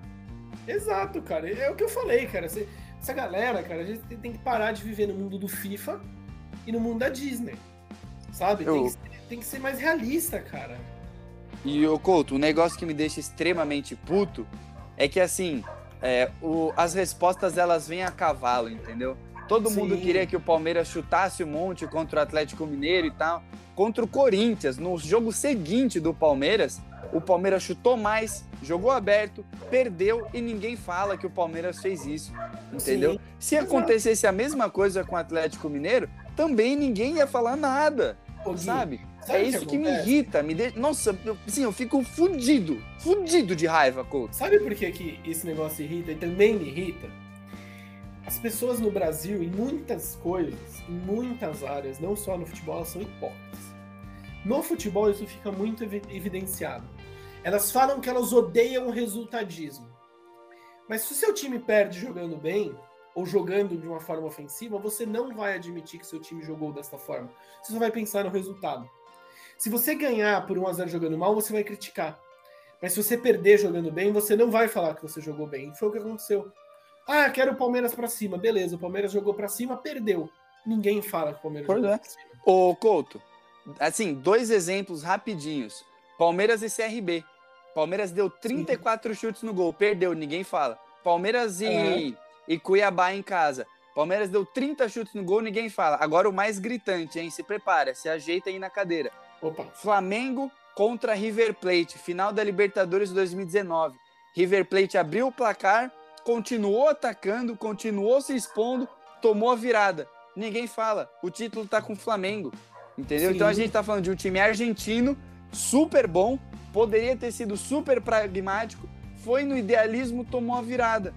Exato, cara. É o que eu falei, cara. Essa galera, cara, a gente tem que parar de viver no mundo do FIFA e no mundo da Disney. Sabe? Eu... Tem, que ser, tem, que ser, mais realista, cara. E, o Couto, um negócio que me deixa extremamente puto é que, assim, é, o, as respostas elas vêm a cavalo, entendeu? Todo Sim. mundo queria que o Palmeiras chutasse um monte contra o Atlético Mineiro e tal. Contra o Corinthians, no jogo seguinte do Palmeiras, o Palmeiras chutou mais, jogou aberto, perdeu e ninguém fala que o Palmeiras fez isso, entendeu? Sim. Se acontecesse a mesma coisa com o Atlético Mineiro, também ninguém ia falar nada, sabe? Sabe é isso que, que me irrita, me deixa... Nossa, eu, assim, eu fico fudido, fudido de raiva, Couto. Sabe por que, que esse negócio irrita e também me irrita? As pessoas no Brasil, em muitas coisas, em muitas áreas, não só no futebol, elas são hipócritas. No futebol isso fica muito evidenciado. Elas falam que elas odeiam o resultadismo. Mas se o seu time perde jogando bem, ou jogando de uma forma ofensiva, você não vai admitir que seu time jogou desta forma. Você só vai pensar no resultado. Se você ganhar por 1 a 0 jogando mal, você vai criticar. Mas se você perder jogando bem, você não vai falar que você jogou bem. Foi o que aconteceu. Ah, quero o Palmeiras para cima. Beleza, o Palmeiras jogou para cima, perdeu. Ninguém fala que o Palmeiras pois jogou é. pra cima. Ô, Couto, assim, dois exemplos rapidinhos. Palmeiras e CRB. Palmeiras deu 34 Sim. chutes no gol, perdeu, ninguém fala. Palmeiras e, e Cuiabá em casa. Palmeiras deu 30 chutes no gol, ninguém fala. Agora o mais gritante, hein? Se prepara, se ajeita aí na cadeira. Opa. Flamengo contra River Plate, final da Libertadores 2019. River Plate abriu o placar, continuou atacando, continuou se expondo, tomou a virada. Ninguém fala. O título tá com o Flamengo. Entendeu? Sim. Então a gente tá falando de um time argentino, super bom, poderia ter sido super pragmático, foi no idealismo, tomou a virada.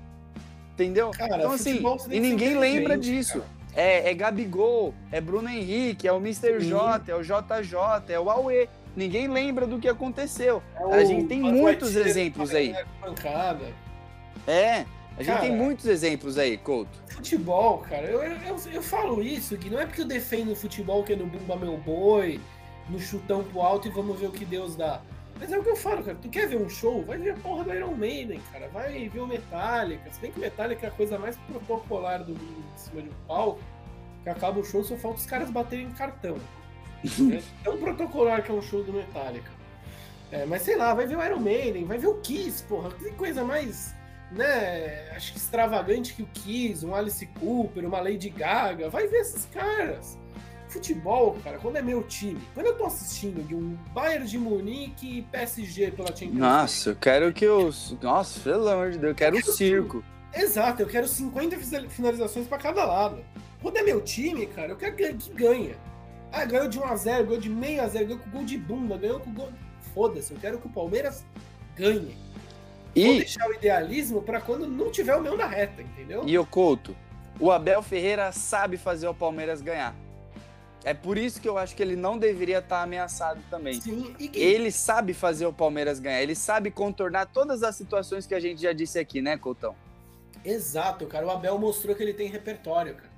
Entendeu? Cara, então, assim, e ninguém lembra disso. É, é, Gabigol, é Bruno Henrique, é o Mr. Sim. J, é o JJ, é o Aue. Ninguém lembra do que aconteceu. É a gente tem muitos exemplos aí. Pancada. É, a gente cara, tem muitos exemplos aí, Couto. Futebol, cara, eu, eu, eu falo isso, que não é porque eu defendo o futebol que é no Bumba Meu Boi, no chutão pro alto e vamos ver o que Deus dá. Mas é o que eu falo, cara. Tu quer ver um show? Vai ver a porra do Iron Maiden, cara. Vai ver o Metallica. Se bem que o Metallica é a coisa mais protocolar do mundo em cima de um palco, que acaba o show, só falta os caras baterem cartão. é tão protocolar que é um show do Metallica. É, mas sei lá, vai ver o Iron Maiden, vai ver o Kiss, porra. Que coisa mais né, acho que extravagante que o Kiss, um Alice Cooper, uma Lady Gaga, vai ver esses caras. Futebol, cara, quando é meu time, quando eu tô assistindo de um Bayern de Munique e PSG pela Champions Nossa, eu quero que os. Nossa, pelo amor de Deus, eu quero o circo. Exato, eu quero 50 finalizações para cada lado. Quando é meu time, cara, eu quero que ganha. Ah, ganhou de 1x0, ganhou de meio a 0 ganhou com gol de bunda, ganhou com gol. Foda-se, eu quero que o Palmeiras ganhe. E... Vou deixar o idealismo para quando não tiver o meu na reta, entendeu? E o Couto, o Abel Ferreira sabe fazer o Palmeiras ganhar. É por isso que eu acho que ele não deveria estar ameaçado também. Sim, que... Ele sabe fazer o Palmeiras ganhar, ele sabe contornar todas as situações que a gente já disse aqui, né, Coutão? Exato, cara. O Abel mostrou que ele tem repertório, cara.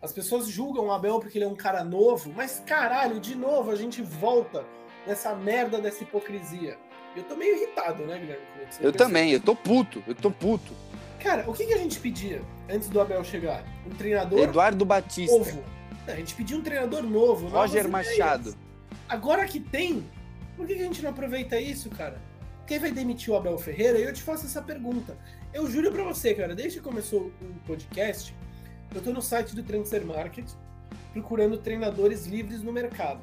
As pessoas julgam o Abel porque ele é um cara novo, mas caralho, de novo a gente volta nessa merda dessa hipocrisia. Eu tô meio irritado, né, Guilherme? Eu também, eu tô puto, eu tô puto. Cara, o que, que a gente pedia antes do Abel chegar? Um treinador. Eduardo Batista. Novo. A gente pedia um treinador novo. Roger Machado. Agora que tem, por que, a gente não aproveita isso, cara? Quem vai demitir o Abel Ferreira? E eu te faço essa pergunta. Eu juro pra você, cara, desde que começou o podcast, eu tô no site do Transfer Market procurando treinadores livres no mercado.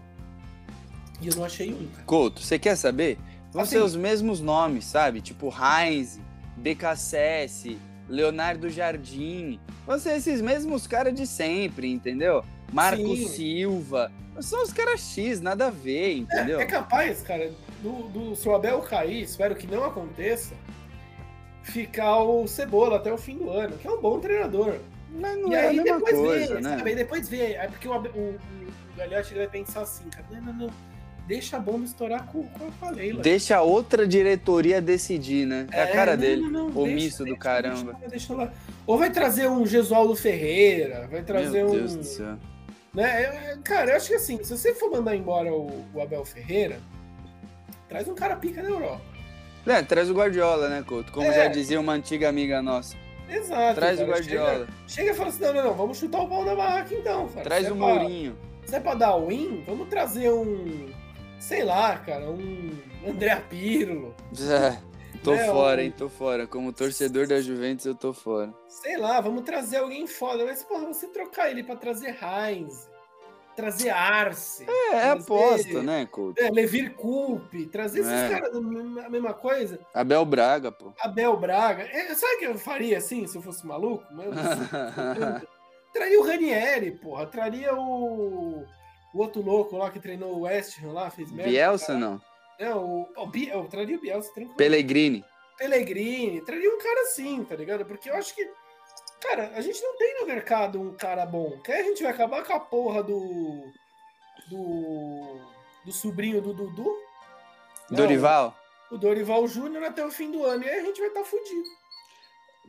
E eu não achei um. Cara. Couto, você quer saber? Vão assim, ser os mesmos nomes, sabe? Tipo Heinz, BKSS, Leonardo Jardim. Vão ser esses mesmos caras de sempre, entendeu? Marco Sim. Silva. São os caras X, nada a ver, entendeu? É capaz, cara, do, do se o Abel cair, espero que não aconteça, ficar o Cebola até o fim do ano, que é um bom treinador. Mas não e é a aí mesma depois coisa, vê, né? sabe? Aí depois vê. É porque o, o, o, ele vai pensar assim, cara, não, não, não. Deixa a bomba estourar com, com a Leila. Deixa a outra diretoria decidir, né? É, a cara não, dele. não, não, omisso do deixa, caramba. Deixa, deixa lá. Ou vai trazer um Gesualdo Ferreira, vai trazer Meu um. Deus do céu. Né? É, Cara, eu acho que assim, se você for mandar embora o, o Abel Ferreira, traz um cara pica na Europa. É, traz o Guardiola, né, Couto? Como É. já dizia uma antiga amiga nossa. Exato. Traz o cara. Guardiola. Chega, chega e fala assim: não, não, não, vamos chutar o pau na barraca então, cara. Traz Se o é pra- Mourinho. Se é pra dar win, vamos trazer um. Sei lá, cara, um André Pirlo. É, tô É, fora, hein? Tô fora. Como torcedor da Juventus, eu tô fora. Sei lá, vamos trazer alguém foda. Mas, porra, você trocar ele pra trazer Heinz, trazer Arce. É, é trazer, aposta, né, Couto? É, Levir Coupe, trazer esses É. caras a mesma coisa. Abel Braga, pô. Abel Braga. É, sabe o que eu faria assim, se eu fosse maluco? Mano, traria o Ranieri, porra. Traria o. O outro louco lá que treinou o West Ham lá, fez merda. Bielsa, não. Não, o, o Bi- eu traria o Bielsa tranquilo. Pellegrini. Pellegrini, traria um cara assim, tá ligado? Porque eu acho que. Cara, a gente não tem no mercado um cara bom. Que aí a gente vai acabar com a porra do. Do. Do sobrinho do Dudu. Não, Dorival. O Dorival Júnior até o fim do ano. E aí a gente vai estar tá fudido.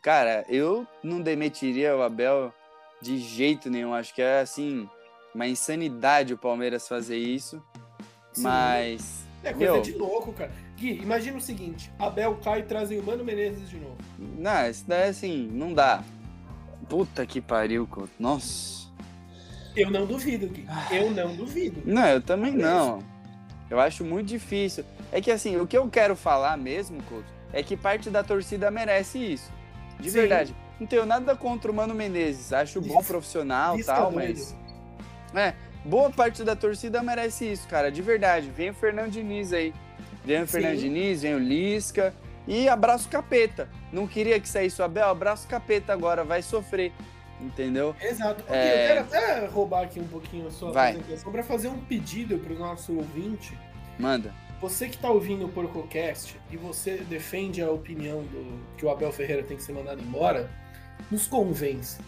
Cara, eu não demitiria o Abel de jeito nenhum. Acho que é, assim, uma insanidade o Palmeiras fazer isso. Sim. Mas. É coisa Meu. de louco, cara. Gui, imagina o seguinte: Abel cai e trazem o Mano Menezes de novo. Não, isso daí assim, não dá. Puta que pariu, Couto. Nossa. Eu não duvido, Gui. Eu não duvido. Não, eu também não. Eu acho muito difícil. É que assim, o que eu quero falar mesmo, Couto, é que parte da torcida merece isso. De Sim. verdade. Não tenho nada contra o Mano Menezes. Acho bom Isso- profissional e tal, mas. É, boa parte da torcida merece isso, cara. De verdade. Vem o Fernando Diniz aí. Vem o Sim. Fernando Diniz, vem o Lisca. E abraço capeta. Não queria que saísse o Abel, abraço capeta agora, vai sofrer. Entendeu? Exato. É. Eu quero até roubar aqui um pouquinho a sua Vai. apresentação para fazer um pedido para o nosso ouvinte. Manda. Você que está ouvindo o PorcoCast e você defende a opinião do que o Abel Ferreira tem que ser mandado embora, nos convence.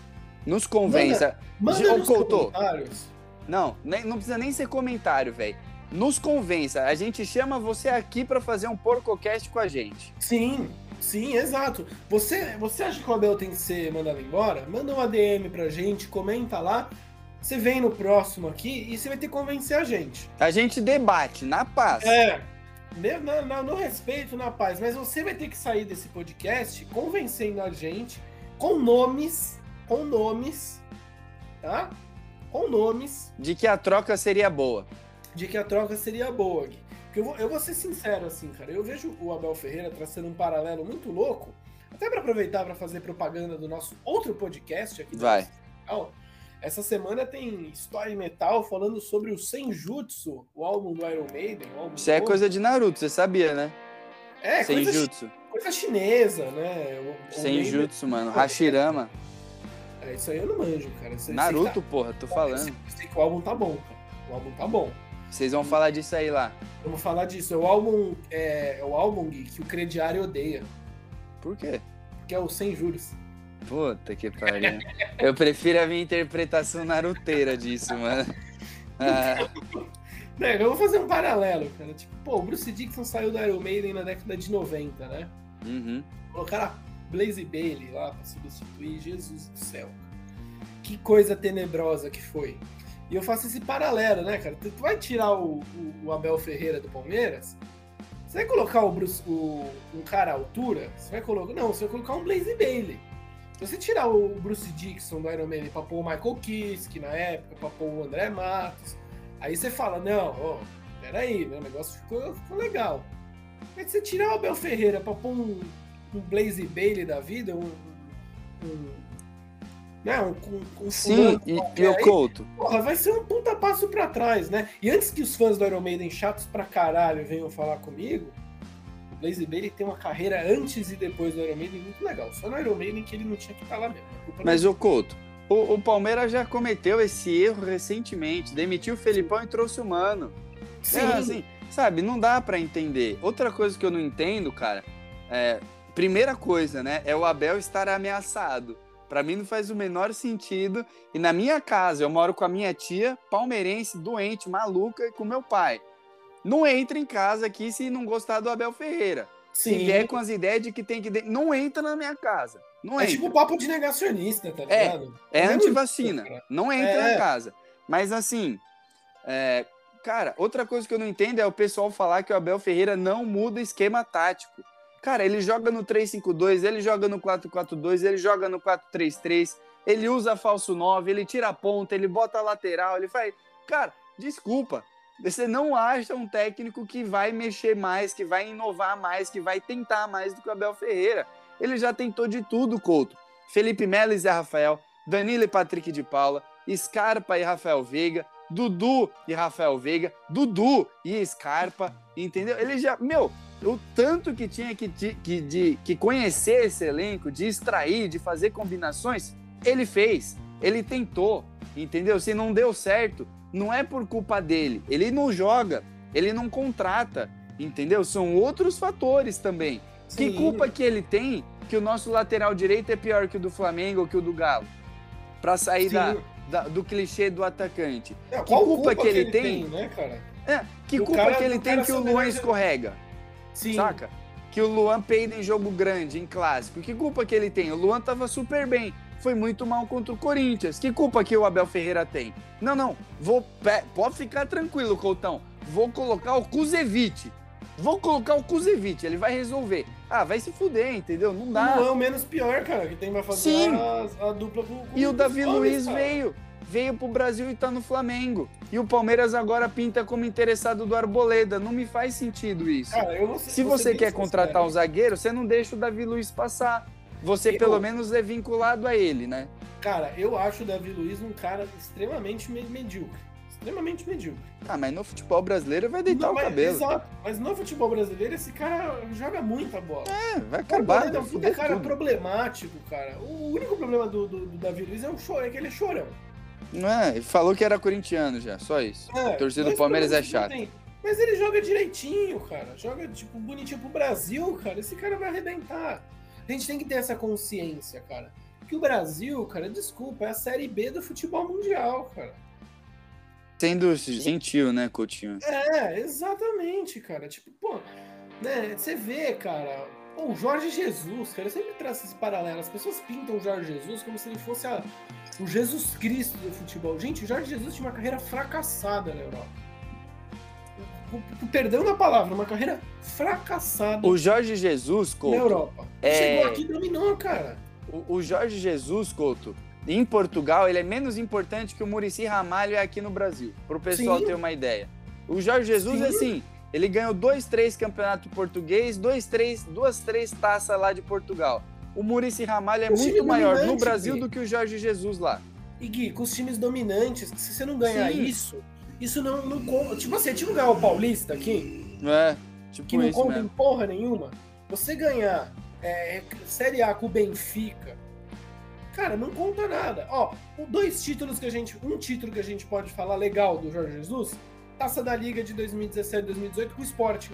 Nos convença. Manda Ô, nos comentários. Não, nem- não precisa nem ser comentário, velho. Nos convença. A gente chama você aqui pra fazer um porcocast com a gente. Sim, sim, exato. Você, você acha que o Abel tem que ser mandado embora? Manda uma DM pra gente, comenta lá. Você vem no próximo aqui e você vai ter que convencer a gente. A gente debate na paz. É. Ne- na- na- no respeito, na paz. Mas você vai ter que sair desse podcast convencendo a gente com nomes, com nomes, tá? Com nomes De que a troca seria boa. de que a troca seria boa. Gui. Porque eu vou, eu vou ser sincero assim, cara. Eu vejo o Abel Ferreira traçando um paralelo muito louco. Até para aproveitar para fazer propaganda do nosso outro podcast aqui. Vai. canal. Essa semana tem História em Metal falando sobre o Senjutsu, o álbum do Iron Maiden. o álbum Isso é coisa de Naruto, você sabia, né? É, coisa, Senjutsu. coisa chinesa, né? O- o Senjutsu, mano. Maiden- Hashirama. É, isso aí eu não manjo, cara. Isso Naruto, sei porra, tô tá- falando. sei- sei que o álbum tá bom, cara. O álbum tá bom. Vocês vão falar disso aí lá. Vamos falar disso. É o álbum, é, é o álbum Gui, que o crediário odeia, Por quê? que é o Sem Juros. Puta que pariu. Eu prefiro a minha interpretação naruteira disso, mano. Ah, Né, eu vou fazer um paralelo, cara. Tipo, pô, o Bruce Dixon saiu do Iron Maiden na década de 90, né? uhum. Colocaram a Blaze Bailey lá pra substituir. Jesus do céu. Que coisa tenebrosa que foi. E eu faço esse paralelo, né, cara? Tu vai tirar o, o- o Abel Ferreira do Palmeiras, você vai colocar o Bruce, o- um cara à altura? Você vai colocar. Não, você vai colocar um Blaze Bailey. Se você tirar o Bruce Dixon do Iron Maiden pra pôr o Michael Kiske na época, pra pôr o André Matos, aí você fala, não, ó, peraí, meu negócio ficou, ficou legal. Mas você tirar o Abel Ferreira pra pôr um, um Blaze Bailey da vida, um. um né, um, um, um Sim, e, e o Couto? Porra, vai ser um puta passo pra trás, né? E antes que os fãs do Iron Maiden chatos pra caralho venham falar comigo, O Blaze Bailey tem uma carreira antes e depois do Iron Maiden muito legal. Só no Iron Maiden que ele não tinha que estar lá mesmo. Mas, o Couto, o, o, Palmeiras já cometeu esse erro recentemente. Demitiu o Felipão e trouxe o Mano. Sim. É, assim, sabe, não dá para entender. Outra coisa que eu não entendo, cara, é, primeira coisa, né, é o Abel estar ameaçado. Para mim não faz o menor sentido. E na minha casa, eu moro com a minha tia, palmeirense, doente, maluca, e com meu pai. Não entra em casa aqui se não gostar do Abel Ferreira. Sim. Se vier com as ideias de que tem que. Não entra na minha casa. Não é entra. tipo papo de negacionista, tá é, ligado? É, é antivacina. Não entra é. na casa. Mas assim, é, cara, outra coisa que eu não entendo é o pessoal falar que o Abel Ferreira não muda esquema tático. Cara, ele joga no 3-5-2, ele joga no 4-4-2, ele joga no 4-3-3, ele usa falso 9, ele tira a ponta, ele bota a lateral, ele faz. Cara, desculpa. Você não acha um técnico que vai mexer mais, que vai inovar mais, que vai tentar mais do que o Abel Ferreira. Ele já tentou de tudo, Couto. Felipe Melo e Zé Rafael, Danilo e Patrick de Paula, Scarpa e Rafael Veiga, Dudu e Rafael Veiga, Dudu e Scarpa, entendeu? Ele já, meu, o tanto que tinha que, que, de, que conhecer esse elenco, de extrair, de fazer combinações, ele fez, ele tentou, entendeu? Se não deu certo, não é por culpa dele, ele não joga, ele não contrata, entendeu? São outros fatores também. Sim. Que culpa que ele tem que o nosso lateral direito é pior que o do Flamengo ou que o do Galo? Para sair da, da, do clichê do atacante. É, que culpa, culpa, que ele, que ele tem, tem, né, cara? É, que culpa cara, que ele tem que o Luan escorrega? Sim. Saca? Que o Luan peida em jogo grande, em clássico. Que culpa que ele tem? O Luan tava super bem. Foi muito mal contra o Corinthians. Que culpa que o Abel Ferreira tem? Não, não. Vou, pode ficar tranquilo, Coutão. Vou colocar o Kuzevic. Vou colocar o Kuzevic, ele vai resolver. Ah, vai se fuder, entendeu? Não dá. Não é o menos pior, cara, que tem vai fazer Sim. A, a, dupla com, com E o Davi Luiz cara. veio veio pro Brasil e tá no Flamengo. E o Palmeiras agora pinta como interessado do Arboleda. Não me faz sentido isso. Cara, eu vou ser, Se você quer contratar um zagueiro, você não deixa o Davi Luiz passar. Você eu... pelo menos é vinculado a ele, né? Cara, eu acho o Davi Luiz um cara extremamente medíocre. Extremamente medíocre. Ah, mas no futebol brasileiro vai deitar não, o cabelo. Exato. Mas no futebol brasileiro, esse cara joga muita bola. É, vai acabar. Ele é um cara tudo. problemático, cara. O único problema do, do, do Davi Luiz é, um choro, é que ele é chorão. Não é? Ele falou que era corintiano já, só isso. É, a torcida do Palmeiras é chata. Mas ele joga direitinho, cara. Joga, tipo, bonitinho pro Brasil, cara. Esse cara vai arrebentar. A gente tem que ter essa consciência, cara. Que o Brasil, cara, desculpa, é a Série B do futebol mundial, cara. Sendo gentil, né, Coutinho? É, exatamente, cara. Tipo, pô, né, você vê, cara, o Jorge Jesus, cara, eu sempre traço esse paralelo. As pessoas pintam o Jorge Jesus como se ele fosse a, o Jesus Cristo do futebol. Gente, o Jorge Jesus tinha uma carreira fracassada na Europa. O, o perdão da palavra, uma carreira fracassada. O Jorge Jesus, Couto. Na Europa. É... Chegou aqui e dominou, cara. O, o Jorge Jesus, Couto, em Portugal, ele é menos importante que o Murici Ramalho é aqui no Brasil. Para o pessoal Sim. ter uma ideia. O Jorge Jesus, Sim. assim, ele ganhou dois, três campeonatos português, dois, três, duas, três taças lá de Portugal. O Murici Ramalho é muito maior no Brasil Gui. do que o Jorge Jesus lá. E Gui, com os times dominantes, se você não ganhar isso, isso não, não conta. Tipo assim, tipo ganhar o Paulista aqui. É, tipo Que não conta mesmo. em porra nenhuma. Você ganhar é, Série A com o Benfica, cara, não conta nada. Ó, dois títulos que a gente. Um título que a gente pode falar legal do Jorge Jesus Taça da Liga de 2017 2018 com o Sporting.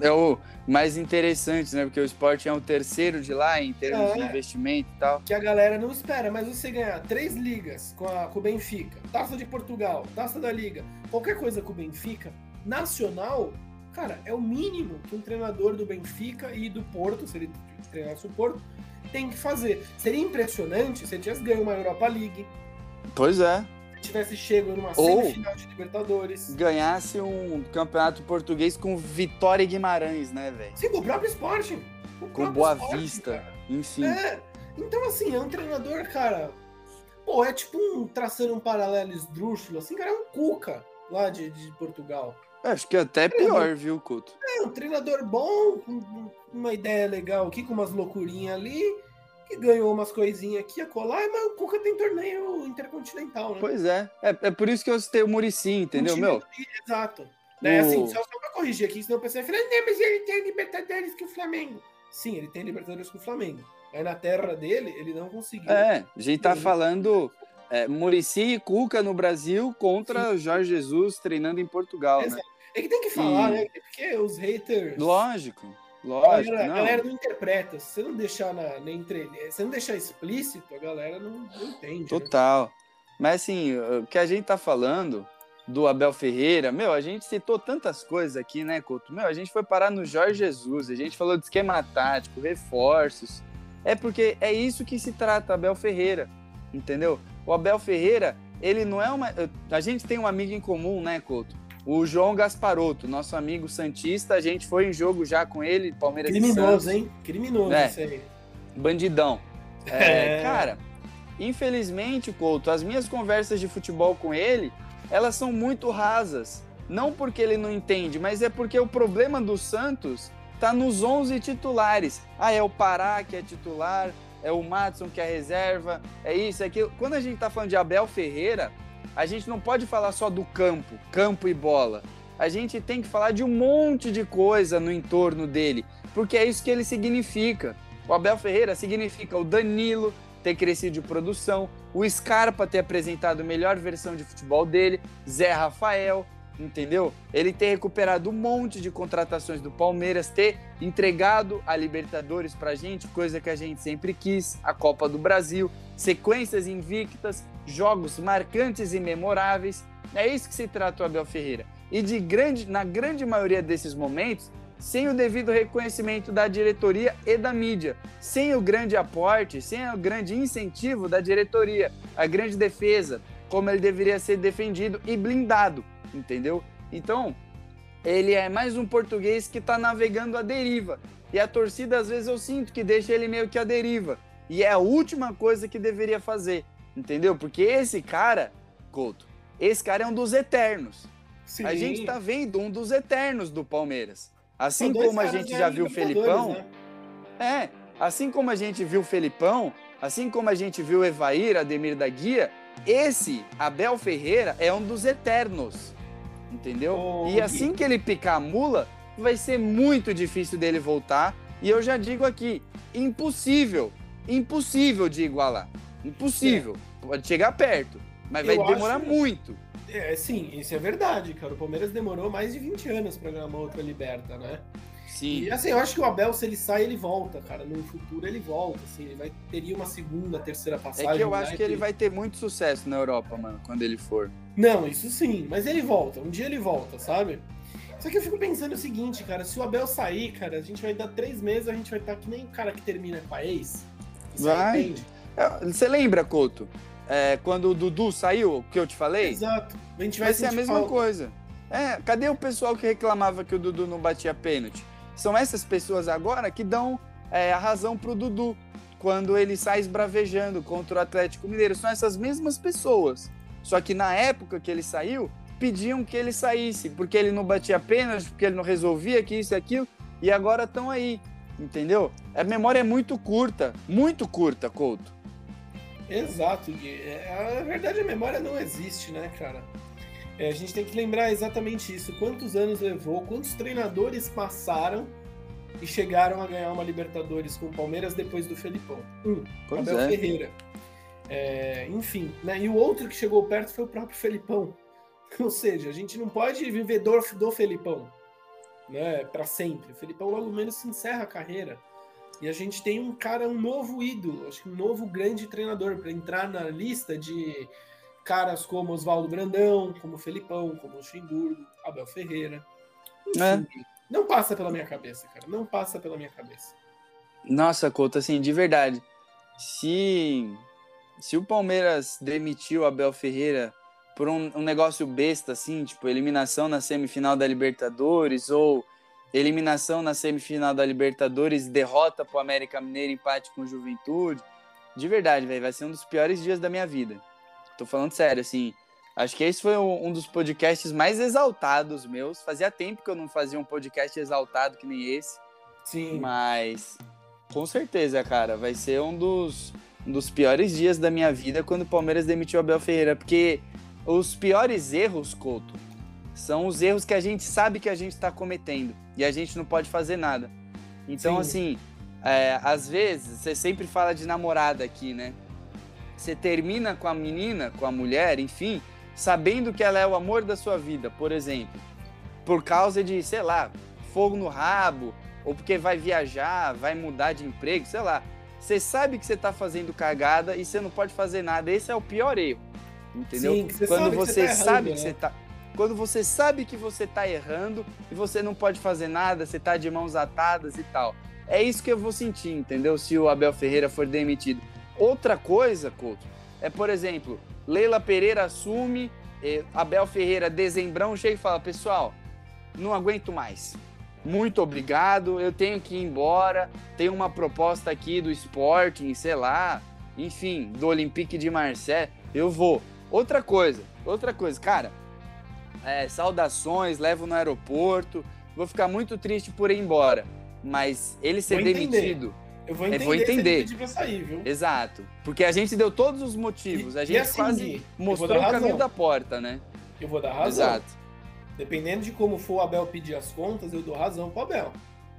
É o mais interessante, né? Porque o Sporting é o terceiro de lá em termos é, de investimento e tal. Que a galera não espera, mas você ganhar três ligas com, a, com o Benfica, Taça de Portugal, Taça da Liga, qualquer coisa com o Benfica, nacional, cara, é o mínimo que um treinador do Benfica e do Porto, se ele treinasse o Porto, tem que fazer. Seria impressionante se ele tivesse ganho uma Europa League. Pois é tivesse chego numa Ou semifinal de Libertadores. Ganhasse um campeonato português com Vitória e Guimarães, né, velho? Sim, com o próprio Sporting. O com Boa Sporting, Vista, cara. enfim. É, então assim, é um treinador, cara. Pô, é tipo um traçando um paralelo esdrúxulo, assim, cara, é um Cuca lá de, de Portugal. Acho que até pior, viu, Couto? É, um treinador bom, com uma ideia legal aqui, com umas loucurinhas ali que ganhou umas coisinhas aqui a colar, mas o Cuca tem torneio intercontinental, né? Pois é. É, é por isso que eu citei o Murici, entendeu, um meu? Exato. Né, o... Assim, só, só pra corrigir aqui, senão o pessoal falar, não, mas ele tem Libertadores com o Flamengo. Sim, ele tem Libertadores com o Flamengo. Aí na terra dele, ele não conseguiu. É, a gente tá falando é, Murici e Cuca no Brasil contra Sim. Jorge Jesus treinando em Portugal, né? É que tem que falar, e... né? Porque os haters. Lógico. Lógico, a galera, não. a galera não interpreta. Se você não deixar na, na entre... se não deixar explícito, a galera não, não entende. Né? Total. Né? Mas assim, o que a gente tá falando do Abel Ferreira, meu, a gente citou tantas coisas aqui, né, Couto? Meu, a gente foi parar no Jorge Jesus, a gente falou de esquema tático, reforços. É porque é isso que se trata, Abel Ferreira, entendeu? O Abel Ferreira, ele não é uma. A gente tem um amigo em comum, né, Couto? O João Gasparotto, nosso amigo Santista, a gente foi em jogo já com ele, Palmeiras Criminoso, hein? Criminoso é, isso aí. Bandidão. É, é. Cara, infelizmente, Couto, as minhas conversas de futebol com ele, elas são muito rasas. Não porque ele não entende, mas é porque o problema do Santos tá nos 11 titulares. Ah, é o Pará que é titular, é o Matson que é reserva, é isso, é aquilo. Quando a gente tá falando de Abel Ferreira, a gente não pode falar só do campo, campo e bola. A gente tem que falar de um monte de coisa no entorno dele, porque é isso que ele significa. O Abel Ferreira significa o Danilo ter crescido de produção, o Scarpa ter apresentado a melhor versão de futebol dele, Zé Rafael, entendeu? Ele ter recuperado um monte de contratações do Palmeiras, ter entregado a Libertadores pra gente, coisa que a gente sempre quis, a Copa do Brasil, sequências invictas, jogos marcantes e memoráveis. É isso que se trata o Abel Ferreira. E de grande, na grande maioria desses momentos, sem o devido reconhecimento da diretoria e da mídia, sem o grande aporte, sem o grande incentivo da diretoria, a grande defesa, como ele deveria ser defendido e blindado entendeu? Então, ele é mais um português que está navegando à deriva. E a torcida, às vezes, eu sinto que deixa ele meio que à deriva. E é a última coisa que deveria fazer, entendeu? Porque esse cara, Couto, esse cara é um dos eternos. Sim. A gente está vendo um dos eternos do Palmeiras. Assim como a gente já viu o Felipão. Né? É, assim como a gente viu o Felipão, assim como a gente viu o Evair, Ademir da Guia, esse Abel Ferreira é um dos eternos entendeu? Oh, e assim que ele picar a mula, vai ser muito difícil dele voltar. E eu já digo aqui, impossível, impossível de igualar. Impossível. Pode chegar perto, mas eu vai demorar acho... muito. É, sim, isso é verdade, cara. O Palmeiras demorou mais de 20 anos para ganhar uma outra liberta, né? Sim. E assim, eu acho que o Abel, se ele sai, ele volta, cara. No futuro ele volta, assim, ele vai teria uma segunda, terceira passagem. É que eu acho né? que ele vai ter muito sucesso na Europa, mano, quando ele for. Não, isso sim, mas ele volta, um dia ele volta, sabe? Só que eu fico pensando o seguinte, cara, se o Abel sair, cara, a gente vai dar três meses, a gente vai estar que nem o cara que termina com a ex. Vai. É, você lembra, Couto? É, quando o Dudu saiu, que eu te falei? Exato. A gente vai, vai ser a mesma falta. coisa. É, cadê o pessoal que reclamava que o Dudu não batia pênalti? São essas pessoas agora que dão é, a razão pro Dudu quando ele sai esbravejando contra o Atlético Mineiro. São essas mesmas pessoas. Só que na época que ele saiu, pediam que ele saísse, porque ele não batia pênalti, porque ele não resolvia que isso e aquilo, e agora estão aí, entendeu? A memória é muito curta, muito curta, Couto. Exato, Gui. É, a verdade, a memória não existe, né, cara? É, a gente tem que lembrar exatamente isso. Quantos anos levou, quantos treinadores passaram e chegaram a ganhar uma Libertadores com o Palmeiras depois do Felipão? Um, pois Abel é. Ferreira. É, enfim, né? E o outro que chegou perto foi o próprio Felipão. Ou seja, a gente não pode viver do, do Felipão né, para sempre. O Felipão logo menos se encerra a carreira. E a gente tem um cara, um novo ídolo, acho que um novo grande treinador para entrar na lista de caras como Oswaldo Brandão, como Felipão, como Luxemburgo, Abel Ferreira. Enfim, é. Não passa pela minha cabeça, cara. Não passa pela minha cabeça. Nossa, Couto, assim, de verdade. Se se o Palmeiras demitiu o Abel Ferreira por um, um, negócio besta, assim, tipo eliminação na semifinal da Libertadores ou eliminação na semifinal da Libertadores, derrota pro América Mineiro, empate com o Juventude. De verdade, velho, vai ser um dos piores dias da minha vida. Tô falando sério, assim. Acho que esse foi um, um dos podcasts mais exaltados meus. Fazia tempo que eu não fazia um podcast exaltado que nem esse. Sim. Mas, com certeza, cara, vai ser um dos um dos piores dias da minha vida quando o Palmeiras demitiu o Abel Ferreira, porque os piores erros, Couto, São os erros que a gente sabe que a gente está cometendo e a gente não pode fazer nada. Então, Sim. assim, é, às vezes, você sempre fala de namorada aqui, né? Você termina com a menina, com a mulher, enfim, sabendo que ela é o amor da sua vida, por exemplo, por causa de, sei lá, fogo no rabo, ou porque vai viajar, vai mudar de emprego, sei lá. Você sabe que você está fazendo cagada e você não pode fazer nada. Esse é o pior erro. Entendeu? Sim, você Quando sabe você, que você tá sabe errando, que né? você está quando você sabe que você está errando e você não pode fazer nada, você está de mãos atadas e tal. É isso que eu vou sentir, entendeu? Se o Abel Ferreira for demitido. Outra coisa, Couto, é, por exemplo, Leila Pereira assume, Abel Ferreira, dezembrão, chega e fala: pessoal, não aguento mais. Muito obrigado, eu tenho que ir embora. Tem uma proposta aqui do Sporting, sei lá, enfim, do Olympique de Marseille. Eu vou. Outra coisa, outra coisa, cara é, saudações, levo no aeroporto. Vou ficar muito triste por ir embora. Mas ele ser demitido. Eu vou entender, é, vou entender. sair, viu? Exato. Porque a gente deu todos os motivos. a gente assim, quase mostrou o caminho da porta, né? Eu vou dar razão. Exato. Dependendo de como for o Abel pedir as contas, eu dou razão pro Abel.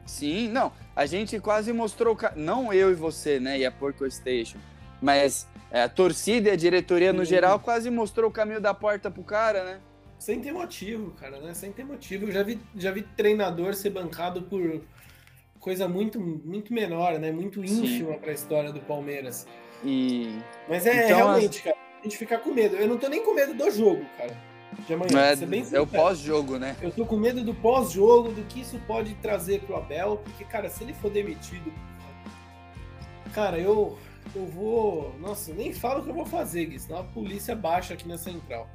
Sim, não. A gente quase mostrou, não eu e você, né, e a Porco Station, mas é, a torcida e a diretoria no geral quase mostrou o caminho da porta pro cara, né? Sem ter motivo, cara, né? Sem ter motivo. Eu já vi, já vi treinador ser bancado por coisa muito, muito menor, né? Muito ínfima para a história do Palmeiras. E... Mas é então, realmente, cara, a gente fica com medo. Eu não tô nem com medo do jogo, cara. De amanhã. É, bem é o pós-jogo, né? Eu tô com medo do pós-jogo, do que isso pode trazer pro Abel, porque, cara, se ele for demitido, cara, eu, eu vou. Nossa, nem falo o que eu vou fazer, Gui, senão a polícia baixa aqui na central.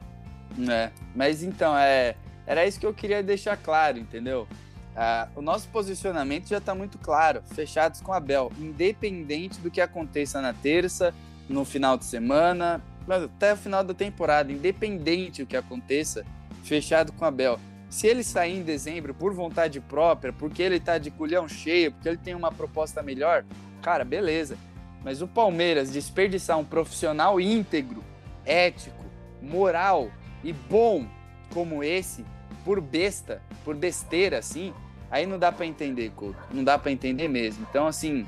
É, mas então, é, era isso que eu queria deixar claro, entendeu? Ah, o nosso posicionamento já está muito claro, fechados com a Bel, independente do que aconteça na terça, no final de semana, até o final da temporada, independente do que aconteça, fechado com a Bel. Se ele sair em dezembro por vontade própria, porque ele está de culhão cheio, porque ele tem uma proposta melhor, cara, beleza. Mas o Palmeiras desperdiçar um profissional íntegro, ético, moral, e bom como esse, por besta, por besteira assim, aí não dá para entender, Couto. Não dá para entender mesmo. Então, assim,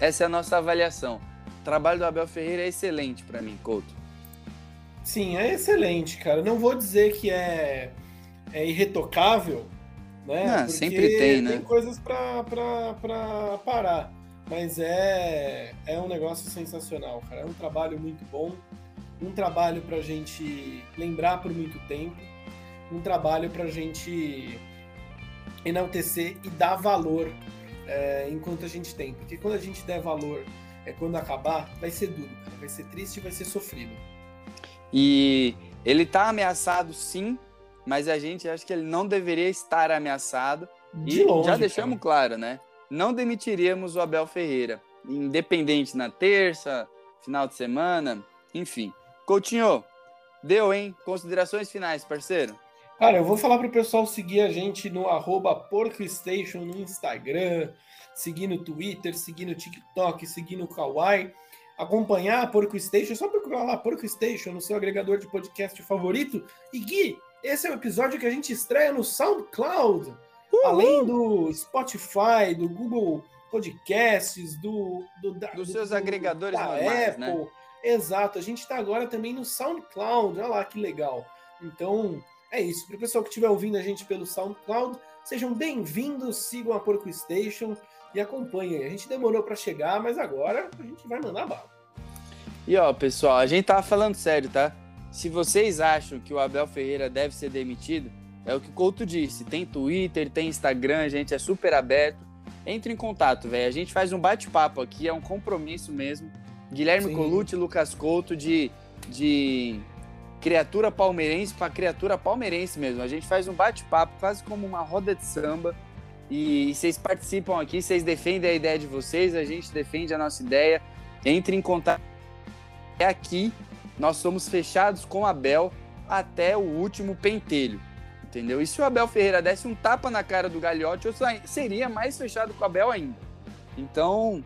essa é a nossa avaliação. O trabalho do Abel Ferreira é excelente para mim, Couto. Sim, é excelente, cara. Não vou dizer que é, é irretocável, né? Não, Porque sempre tem, né? Tem coisas para parar. Mas é, é um negócio sensacional, cara. É um trabalho muito bom um trabalho para a gente lembrar por muito tempo, um trabalho para a gente enaltecer e dar valor é, enquanto a gente tem. Porque quando a gente der valor, é quando acabar, vai ser duro, cara. vai ser triste e vai ser sofrido. E ele está ameaçado sim, mas a gente acha que ele não deveria estar ameaçado. De e longe, já deixamos cara. claro, né? Não demitiríamos o Abel Ferreira, independente na terça, final de semana, enfim. Coutinho, deu, hein? Considerações finais, parceiro? Cara, eu vou falar pro pessoal seguir a gente no arroba PorcoStation no Instagram, seguir no Twitter, seguir no TikTok, seguir no Kawaii, acompanhar a PorcoStation, só procurar lá PorcoStation no seu agregador de podcast favorito. E Gui, esse é o episódio que a gente estreia no SoundCloud, Uhul. além do Spotify, do Google Podcasts, do, do dos do, seus do, agregadores da normais, né? Apple, né? Exato, a gente está agora também no SoundCloud, olha lá que legal. Então, é isso. Para o pessoal que estiver ouvindo a gente pelo SoundCloud, sejam bem-vindos, sigam a Porco Station e acompanhem. A gente demorou para chegar, mas agora a gente vai mandar bala. E ó, pessoal, a gente tava falando sério, tá? Se vocês acham que o Abel Ferreira deve ser demitido, é o que o Couto disse. Tem Twitter, tem Instagram, a gente é super aberto. Entre em contato, velho. A gente faz um bate-papo aqui, é um compromisso mesmo. Guilherme Sim. Colucci Lucas Couto de, de criatura palmeirense para criatura palmeirense mesmo. A gente faz um bate-papo, quase como uma roda de samba. E, vocês participam aqui, vocês defendem a ideia de vocês, a gente defende a nossa ideia. Entre em contato. É aqui, nós somos fechados com a Abel até o último pentelho. Entendeu? E se o Abel Ferreira desse um tapa na cara do Gagliotti, eu seria mais fechado com o Abel ainda. Então,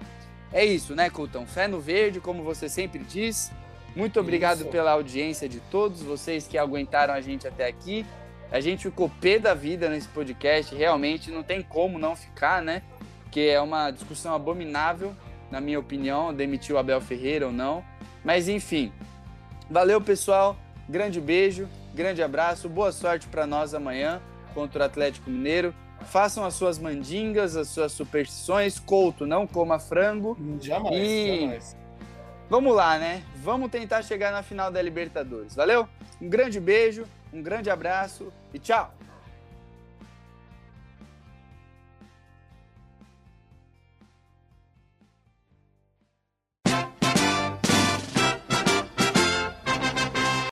é isso, né, Coutão? Fé no verde, como você sempre diz. Muito obrigado isso. pela audiência de todos vocês que aguentaram a gente até aqui. A gente ficou pé da vida nesse podcast, realmente não tem como não ficar, né? Que é uma discussão abominável, na minha opinião, demitir o Abel Ferreira ou não. Mas enfim, valeu pessoal, grande beijo, grande abraço, boa sorte para nós amanhã contra o Atlético Mineiro. Façam as suas mandingas, as suas superstições. Couto, não coma frango. Jamais, e... jamais. Vamos lá, né? Vamos tentar chegar na final da Libertadores. Valeu? Um grande beijo, um grande abraço e tchau!